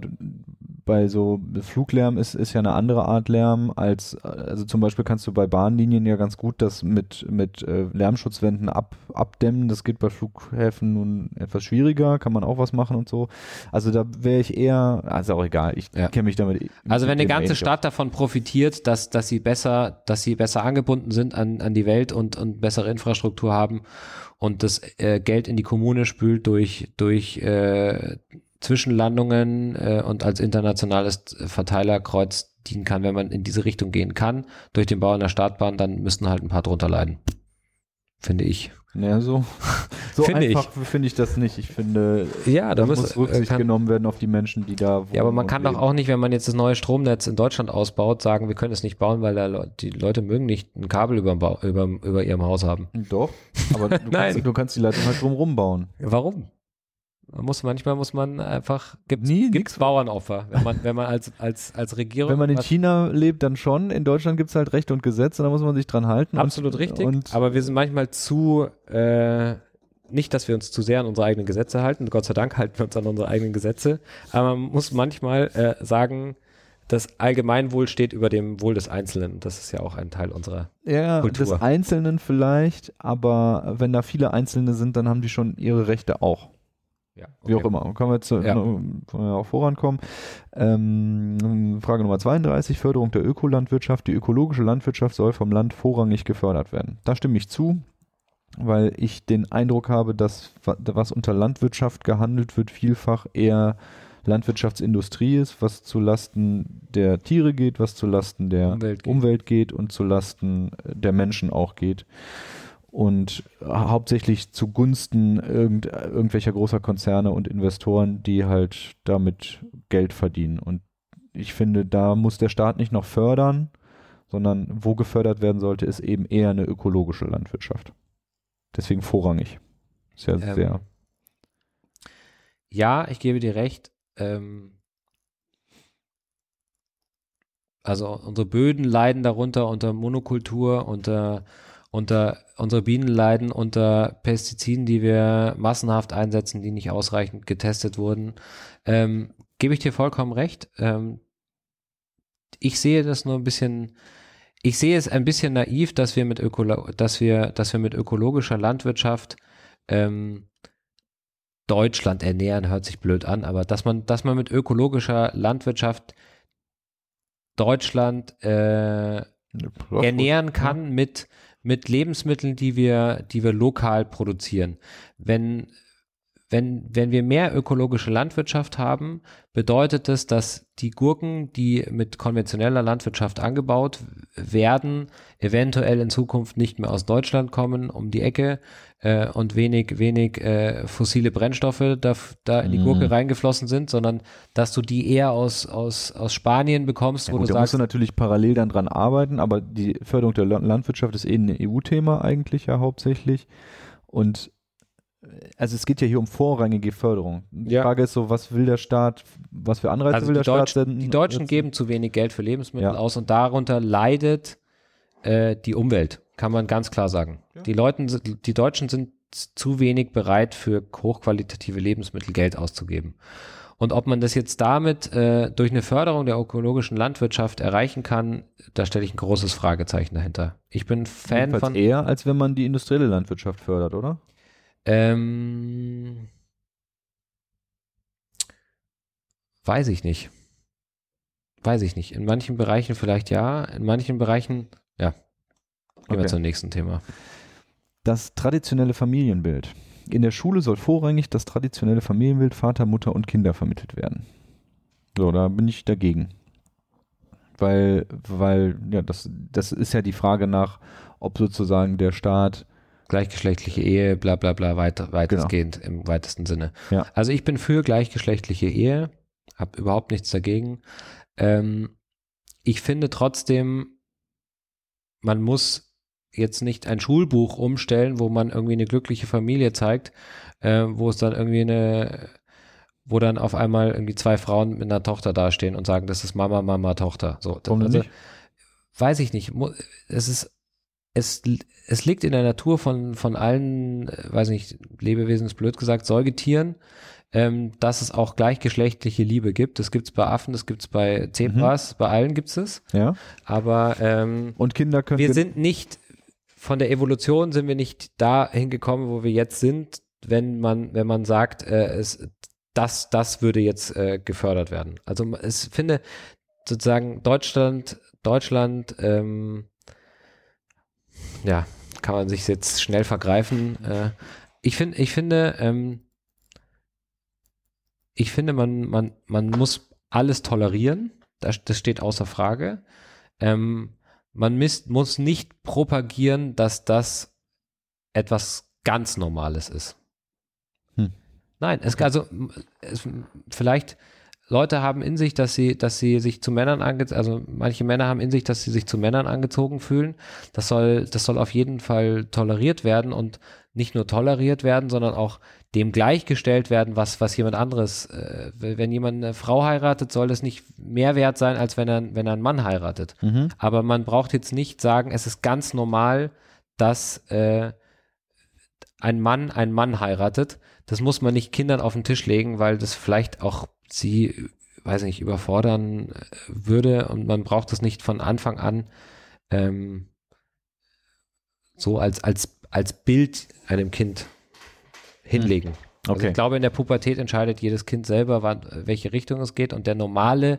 bei so Fluglärm ist, ist ja eine andere Art Lärm als, also zum Beispiel kannst du bei Bahnlinien ja ganz gut das mit, mit äh, Lärmschutzwänden ab, abdämmen. Das geht bei Flughäfen nun etwas schwieriger, kann man auch was machen und so. Also da wäre ich eher, also auch egal, ich ja. kenne mich damit. Also wenn eine ganze Stadt davon profitiert, dass, dass sie besser, dass sie besser angebunden sind an, an die Welt und, und bessere Infrastruktur haben und das äh, Geld in die Kommune spült durch, durch äh, Zwischenlandungen äh, und als internationales Verteilerkreuz dienen kann, wenn man in diese Richtung gehen kann, durch den Bau einer Startbahn, dann müssten halt ein paar drunter leiden. Finde ich. Ja, so, so find einfach finde ich das nicht. Ich finde, ja, da, muss, muss Rücksicht kann, genommen werden auf die Menschen, die da wohnen. Ja, aber man kann doch auch nicht, wenn man jetzt das neue Stromnetz in Deutschland ausbaut, sagen, wir können es nicht bauen, weil da, die Leute mögen nicht ein Kabel über, über, über ihrem Haus haben. Doch, aber du, kannst, du kannst die Leitung halt drumherum bauen. Warum? Man muss manchmal muss man einfach gibt nie gibt's Bauernopfer, wenn man wenn man als als als Regierung wenn man in China lebt, dann schon. In Deutschland gibt es halt Recht und Gesetz und da muss man sich dran halten. Absolut und, richtig. Und aber wir sind manchmal zu äh, nicht, dass wir uns zu sehr an unsere eigenen Gesetze halten. Gott sei Dank halten wir uns an unsere eigenen Gesetze. Aber man muss manchmal äh, sagen, das Allgemeinwohl steht über dem Wohl des Einzelnen. Das ist ja auch ein Teil unserer ja, Kultur. des Einzelnen vielleicht, aber wenn da viele Einzelne sind, dann haben die schon ihre Rechte auch. Ja, okay. Wie auch immer. Können wir jetzt ja. können wir auch vorankommen. Ähm, Frage Nummer 32, Förderung der Ökolandwirtschaft. Die ökologische Landwirtschaft soll vom Land vorrangig gefördert werden. Da stimme ich zu, weil ich den Eindruck habe, dass was unter Landwirtschaft gehandelt wird, vielfach eher Landwirtschaftsindustrie ist, was zu Lasten der Tiere geht, was zu Lasten der Umwelt geht, Umwelt geht und zu Lasten der Menschen auch geht und hauptsächlich zugunsten irgend, irgendwelcher großer Konzerne und Investoren, die halt damit Geld verdienen. Und ich finde, da muss der Staat nicht noch fördern, sondern wo gefördert werden sollte, ist eben eher eine ökologische Landwirtschaft. Deswegen vorrangig. Ist ja Ähm, sehr. Ja, ich gebe dir recht. Ähm, also unsere Böden leiden darunter unter Monokultur, unter, unter unsere Bienen leiden unter Pestiziden, die wir massenhaft einsetzen, die nicht ausreichend getestet wurden. Ähm, gebe ich dir vollkommen recht. Ähm, ich sehe das nur ein bisschen, ich sehe es ein bisschen naiv, dass wir mit, Ökolo dass wir, dass wir mit ökologischer Landwirtschaft ähm, Deutschland ernähren, hört sich blöd an, aber dass man, dass man mit ökologischer Landwirtschaft Deutschland äh, ernähren kann mit, mit Lebensmitteln, die wir, die wir lokal produzieren. Wenn, wenn, wenn wir mehr ökologische Landwirtschaft haben, bedeutet das, dass die Gurken, die mit konventioneller Landwirtschaft angebaut werden, eventuell in Zukunft nicht mehr aus Deutschland kommen, um die Ecke äh, und wenig, wenig äh, fossile Brennstoffe da, da in die Mhm. Gurke reingeflossen sind, sondern dass du die eher aus, aus, aus Spanien bekommst, Ja, wo gut, du da musst sagst, du natürlich parallel dann dran arbeiten, aber die Förderung der La- Landwirtschaft ist eh ein EU-Thema eigentlich ja hauptsächlich. Und äh, also es geht ja hier um vorrangige Förderung. Die Ja. Frage ist so, was will der Staat, was für Anreize Also will der Staat Deutsch, senden? die Deutschen geben zu wenig Geld für Lebensmittel Ja. aus und darunter leidet äh, die Umwelt, kann man ganz klar sagen. Die, Leuten, die Deutschen sind zu wenig bereit, für hochqualitative Lebensmittel Geld auszugeben. Und ob man das jetzt damit äh, durch eine Förderung der ökologischen Landwirtschaft erreichen kann, da stelle ich ein großes Fragezeichen dahinter. Ich bin Fan Jedenfalls von. eher, als wenn man die industrielle Landwirtschaft fördert, oder? Ähm, weiß ich nicht. Weiß ich nicht. In manchen Bereichen vielleicht ja, in manchen Bereichen, ja. Gehen wir Okay. zum nächsten Thema. Das traditionelle Familienbild. In der Schule soll vorrangig das traditionelle Familienbild Vater, Mutter und Kinder vermittelt werden. So, da bin ich dagegen. Weil, weil, ja, das, das ist ja die Frage nach, ob sozusagen der Staat, Gleichgeschlechtliche Ehe, bla bla bla, weit, weitestgehend im weitesten Sinne. Ja. Also ich bin für gleichgeschlechtliche Ehe, habe überhaupt nichts dagegen. Ähm, ich finde trotzdem, man muss jetzt nicht ein Schulbuch umstellen, wo man irgendwie eine glückliche Familie zeigt, äh, wo es dann irgendwie eine, wo dann auf einmal irgendwie zwei Frauen mit einer Tochter dastehen und sagen, das ist Mama, Mama, Tochter. So, Warum also, nicht? weiß ich nicht. Es ist, es, es liegt in der Natur von, von allen, äh, weiß nicht, Lebewesen ist blöd gesagt, Säugetieren, ähm, dass es auch gleichgeschlechtliche Liebe gibt. Das gibt es bei Affen, das gibt es bei Zebras, bei allen gibt es es. ja, Aber ähm, und Kinder können, wir sind nicht, von der Evolution sind wir nicht da hingekommen, wo wir jetzt sind, wenn man, wenn man sagt, äh, es, das, das würde jetzt äh, gefördert werden. Also ich finde sozusagen Deutschland, Deutschland, ähm, ja, kann man sich jetzt schnell vergreifen. Äh, ich finde, ich finde, ähm, ich finde, man, man, man muss alles tolerieren. Das, das steht außer Frage. Ähm, man misst, muss nicht propagieren, dass das etwas ganz Normales ist. Hm. Nein, es, also es, vielleicht Leute haben in sich, dass sie, dass sie sich zu Männern angezogen, also manche Männer haben in sich, dass sie sich zu Männern angezogen fühlen. Das soll, das soll auf jeden Fall toleriert werden und nicht nur toleriert werden, sondern auch dem gleichgestellt werden, was, was jemand anderes, äh, wenn jemand eine Frau heiratet, soll das nicht mehr wert sein, als wenn er, wenn er einen Mann heiratet. Mhm. Aber man braucht jetzt nicht sagen, es ist ganz normal, dass äh, ein Mann einen Mann heiratet. Das muss man nicht Kindern auf den Tisch legen, weil das vielleicht auch sie, weiß nicht, überfordern äh, würde und man braucht das nicht von Anfang an ähm, so als, als, als Bild einem Kind hinlegen. Also Okay. ich glaube, in der Pubertät entscheidet jedes Kind selber, wann, welche Richtung es geht und der normale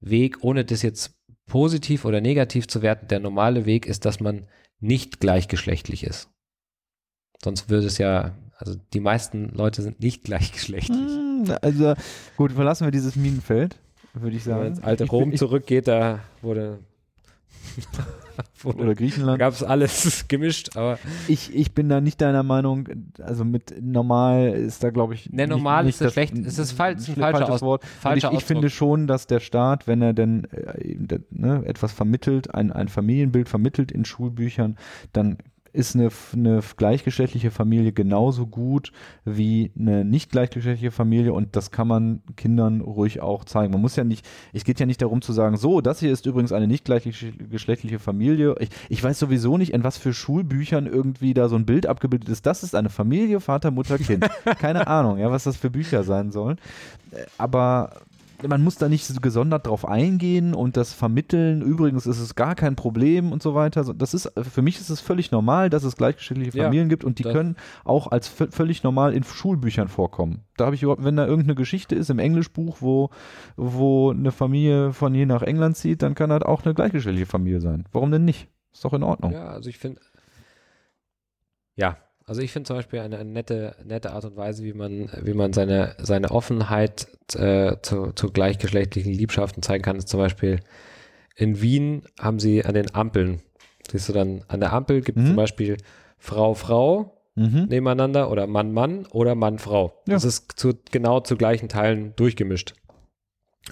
Weg, ohne das jetzt positiv oder negativ zu werten, der normale Weg ist, dass man nicht gleichgeschlechtlich ist. Sonst würde es ja, also die meisten Leute sind nicht gleichgeschlechtlich. Hm, Also gut, verlassen wir dieses Minenfeld, würde ich Wenn sagen. ins alte Rom zurückgeht, da wurde Oder Griechenland. Gab es alles gemischt, aber. Ich, ich bin da nicht deiner Meinung, also mit normal ist da, glaube ich. Ne, normal nicht, ist das schlecht, ist das falsch, ein falscher falsches Wort. Falscher ich, ich finde schon, dass der Staat, wenn er denn äh, ne, etwas vermittelt, ein, ein Familienbild vermittelt in Schulbüchern, dann ist eine, eine gleichgeschlechtliche Familie genauso gut wie eine nicht gleichgeschlechtliche Familie und das kann man Kindern ruhig auch zeigen. Man muss ja nicht, es geht ja nicht darum zu sagen, so, das hier ist übrigens eine nicht gleichgeschlechtliche Familie. Ich, ich weiß sowieso nicht, in was für Schulbüchern irgendwie da so ein Bild abgebildet ist. Das ist eine Familie, Vater, Mutter, Kind. Keine Ahnung, ja, was das für Bücher sein sollen. Aber man muss da nicht so gesondert drauf eingehen und das vermitteln. Übrigens ist es gar kein Problem und so weiter. Das ist, für mich ist es völlig normal, dass es gleichgeschlechtliche Familien ja, gibt und die können auch als völlig normal in Schulbüchern vorkommen. Da habe ich überhaupt, wenn da irgendeine Geschichte ist im Englischbuch, wo, wo eine Familie von hier nach England zieht, dann kann das auch eine gleichgeschlechtliche Familie sein. Warum denn nicht? Ist doch in Ordnung. Ja, also ich finde, ja, also ich finde zum Beispiel eine, eine, nette, nette Art und Weise, wie man, wie man seine, seine Offenheit äh, zu, zu gleichgeschlechtlichen Liebschaften zeigen kann, ist zum Beispiel in Wien haben sie an den Ampeln, siehst du dann, an der Ampel gibt es mhm. zum Beispiel Frau, Frau mhm. nebeneinander oder Mann, Mann oder Mann, Frau. Ja. Das ist zu, genau zu gleichen Teilen durchgemischt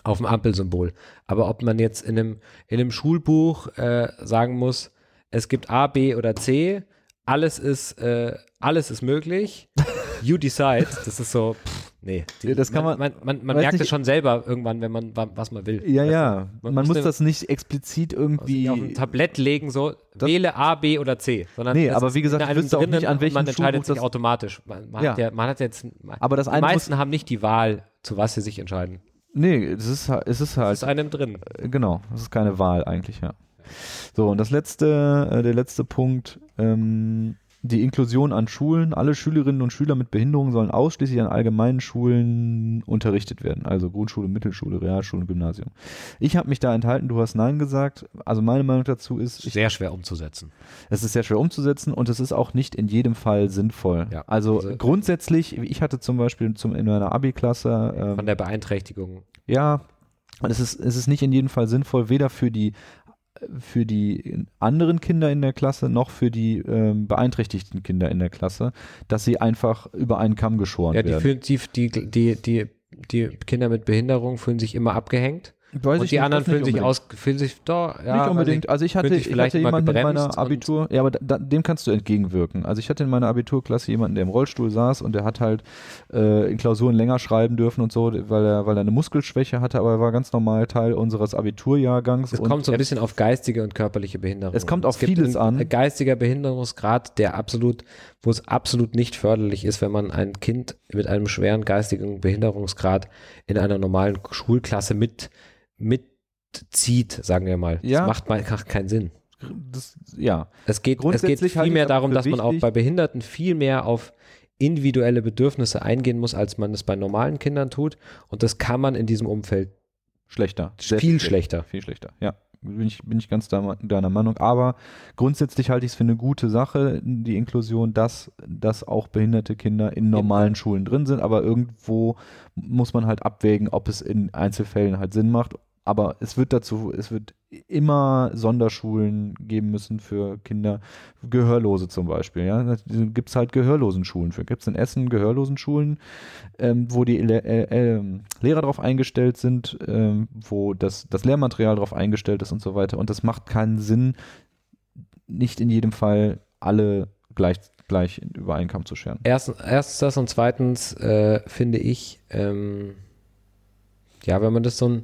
auf dem Ampelsymbol. Aber ob man jetzt in einem, in einem Schulbuch äh, sagen muss, es gibt A, B oder C, alles ist, äh, alles ist möglich. You decide. Das ist so, pff, nee. Die, das kann man, man, man, man merkt es schon selber irgendwann, wenn man, was man will. Ja, ja. Man, man muss das nicht explizit irgendwie auf ein Tablett legen, so, wähle A, B oder C. Sondern nee, aber wie gesagt, ich wüsste auch nicht, an welchem Man entscheidet sich automatisch. Man, man, ja. Hat ja, man hat jetzt, aber das die meisten haben nicht die Wahl, zu was sie sich entscheiden. Nee, es ist, es ist halt. Es ist einem drin. Genau, es ist keine Wahl eigentlich, ja. So, und das letzte, äh, der letzte Punkt, ähm, die Inklusion an Schulen. Alle Schülerinnen und Schüler mit Behinderung sollen ausschließlich an allgemeinen Schulen unterrichtet werden. Also Grundschule, Mittelschule, Realschule, Gymnasium. Ich habe mich da enthalten, du hast Nein gesagt. Also meine Meinung dazu ist. sehr schwer umzusetzen. Es ist sehr schwer umzusetzen und es ist auch nicht in jedem Fall sinnvoll. Ja, also, also grundsätzlich, ich hatte zum Beispiel zum, in meiner Abi-Klasse. Ähm, von der Beeinträchtigung. Ja, und es ist, es ist nicht in jedem Fall sinnvoll, weder für die für die anderen Kinder in der Klasse noch für die ähm, beeinträchtigten Kinder in der Klasse, dass sie einfach über einen Kamm geschoren werden. Ja, die, fühlen, die, die, die, die, die Kinder mit Behinderung fühlen sich immer abgehängt. Weiß und die nicht, anderen fühlen sich aus, fühlen sich doch, ja. Nicht unbedingt. Also ich hatte, ich hatte jemanden in meiner Abitur, ja, aber da, dem kannst du entgegenwirken. Also ich hatte in meiner Abiturklasse jemanden, der im Rollstuhl saß und der hat halt äh, in Klausuren länger schreiben dürfen und so, weil er, weil er eine Muskelschwäche hatte, aber er war ganz normal Teil unseres Abiturjahrgangs. Es kommt so ein bisschen auf geistige und körperliche Behinderung. Es kommt auf es vieles an. Geistiger Behinderungsgrad, der absolut, wo es absolut nicht förderlich ist, wenn man ein Kind mit einem schweren geistigen Behinderungsgrad in einer normalen Schulklasse mit mitzieht, sagen wir mal. Ja. Das macht mal keinen Sinn. Das, ja. Es geht, es geht viel mehr darum, dass man auch bei Behinderten viel mehr auf individuelle Bedürfnisse eingehen muss, als man es bei normalen Kindern tut. Und das kann man in diesem Umfeld schlechter. viel schlechter. Viel schlechter, ja. Bin ich, bin ich ganz deiner Meinung. Aber grundsätzlich halte ich es für eine gute Sache, die Inklusion, dass, dass auch behinderte Kinder in normalen Schulen drin sind. Aber irgendwo muss man halt abwägen, ob es in Einzelfällen halt Sinn macht aber es wird dazu, es wird immer Sonderschulen geben müssen für Kinder, Gehörlose zum Beispiel. Ja, gibt es halt Gehörlosenschulen für. Gibt es in Essen Gehörlosenschulen, ähm, wo die Le äh, äh, Lehrer darauf eingestellt sind, ähm, wo das, das Lehrmaterial darauf eingestellt ist und so weiter. Und das macht keinen Sinn, nicht in jedem Fall alle gleich gleich über einen Kamm zu scheren. Erstens, erstens das und zweitens äh, finde ich, ähm, ja, wenn man das so ein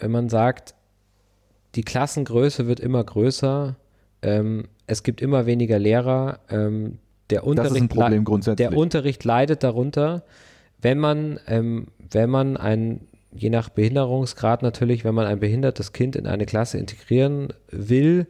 wenn man sagt, die Klassengröße wird immer größer, ähm, es gibt immer weniger Lehrer, ähm, der, Unterricht der Unterricht leidet darunter, wenn man, ähm, wenn man ein, je nach Behinderungsgrad natürlich, wenn man ein behindertes Kind in eine Klasse integrieren will,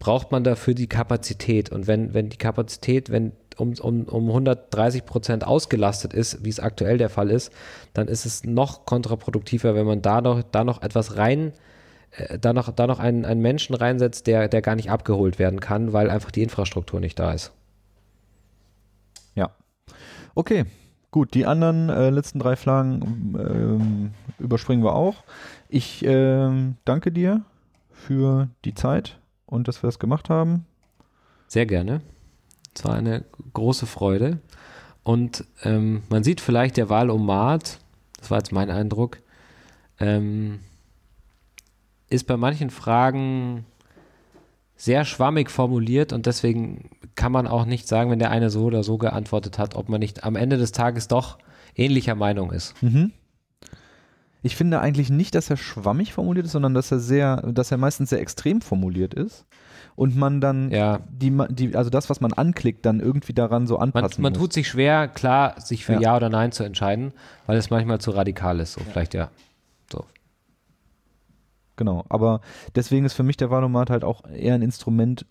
braucht man dafür die Kapazität. Und wenn, wenn die Kapazität, wenn um, um, um 130 Prozent ausgelastet ist, wie es aktuell der Fall ist, dann ist es noch kontraproduktiver, wenn man da noch, da noch etwas rein, äh, da noch, da noch einen, einen Menschen reinsetzt, der, der gar nicht abgeholt werden kann, weil einfach die Infrastruktur nicht da ist. Ja. Okay, gut. Die anderen äh, letzten drei Fragen ähm, überspringen wir auch. Ich ähm, danke dir für die Zeit und dass wir das gemacht haben. Sehr gerne. Es war eine große Freude. Und ähm, man sieht vielleicht der Wahlomat, das war jetzt mein Eindruck, ähm, ist bei manchen Fragen sehr schwammig formuliert und deswegen kann man auch nicht sagen, wenn der eine so oder so geantwortet hat, ob man nicht am Ende des Tages doch ähnlicher Meinung ist. Mhm. Ich finde eigentlich nicht, dass er schwammig formuliert ist, sondern dass er sehr, dass er meistens sehr extrem formuliert ist und man dann Ja. die, die also das, was man anklickt, dann irgendwie daran so Man, anpassen man muss. tut sich schwer, klar, sich für Ja. ja. oder Nein zu entscheiden, weil es manchmal zu radikal ist. So vielleicht ja. So. Genau, aber deswegen ist für mich der Wahlomat halt auch eher ein Instrument.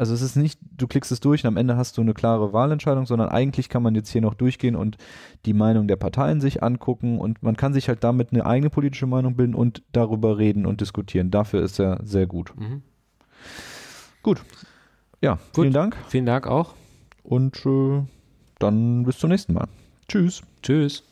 Also es ist nicht, du klickst es durch und am Ende hast du eine klare Wahlentscheidung, sondern eigentlich kann man jetzt hier noch durchgehen und die Meinung der Parteien sich angucken und man kann sich halt damit eine eigene politische Meinung bilden und darüber reden und diskutieren. Dafür ist er sehr gut. Mhm. Gut. Ja, vielen Dank Vielen Dank auch. und äh, dann bis zum nächsten Mal. Tschüss. Tschüss.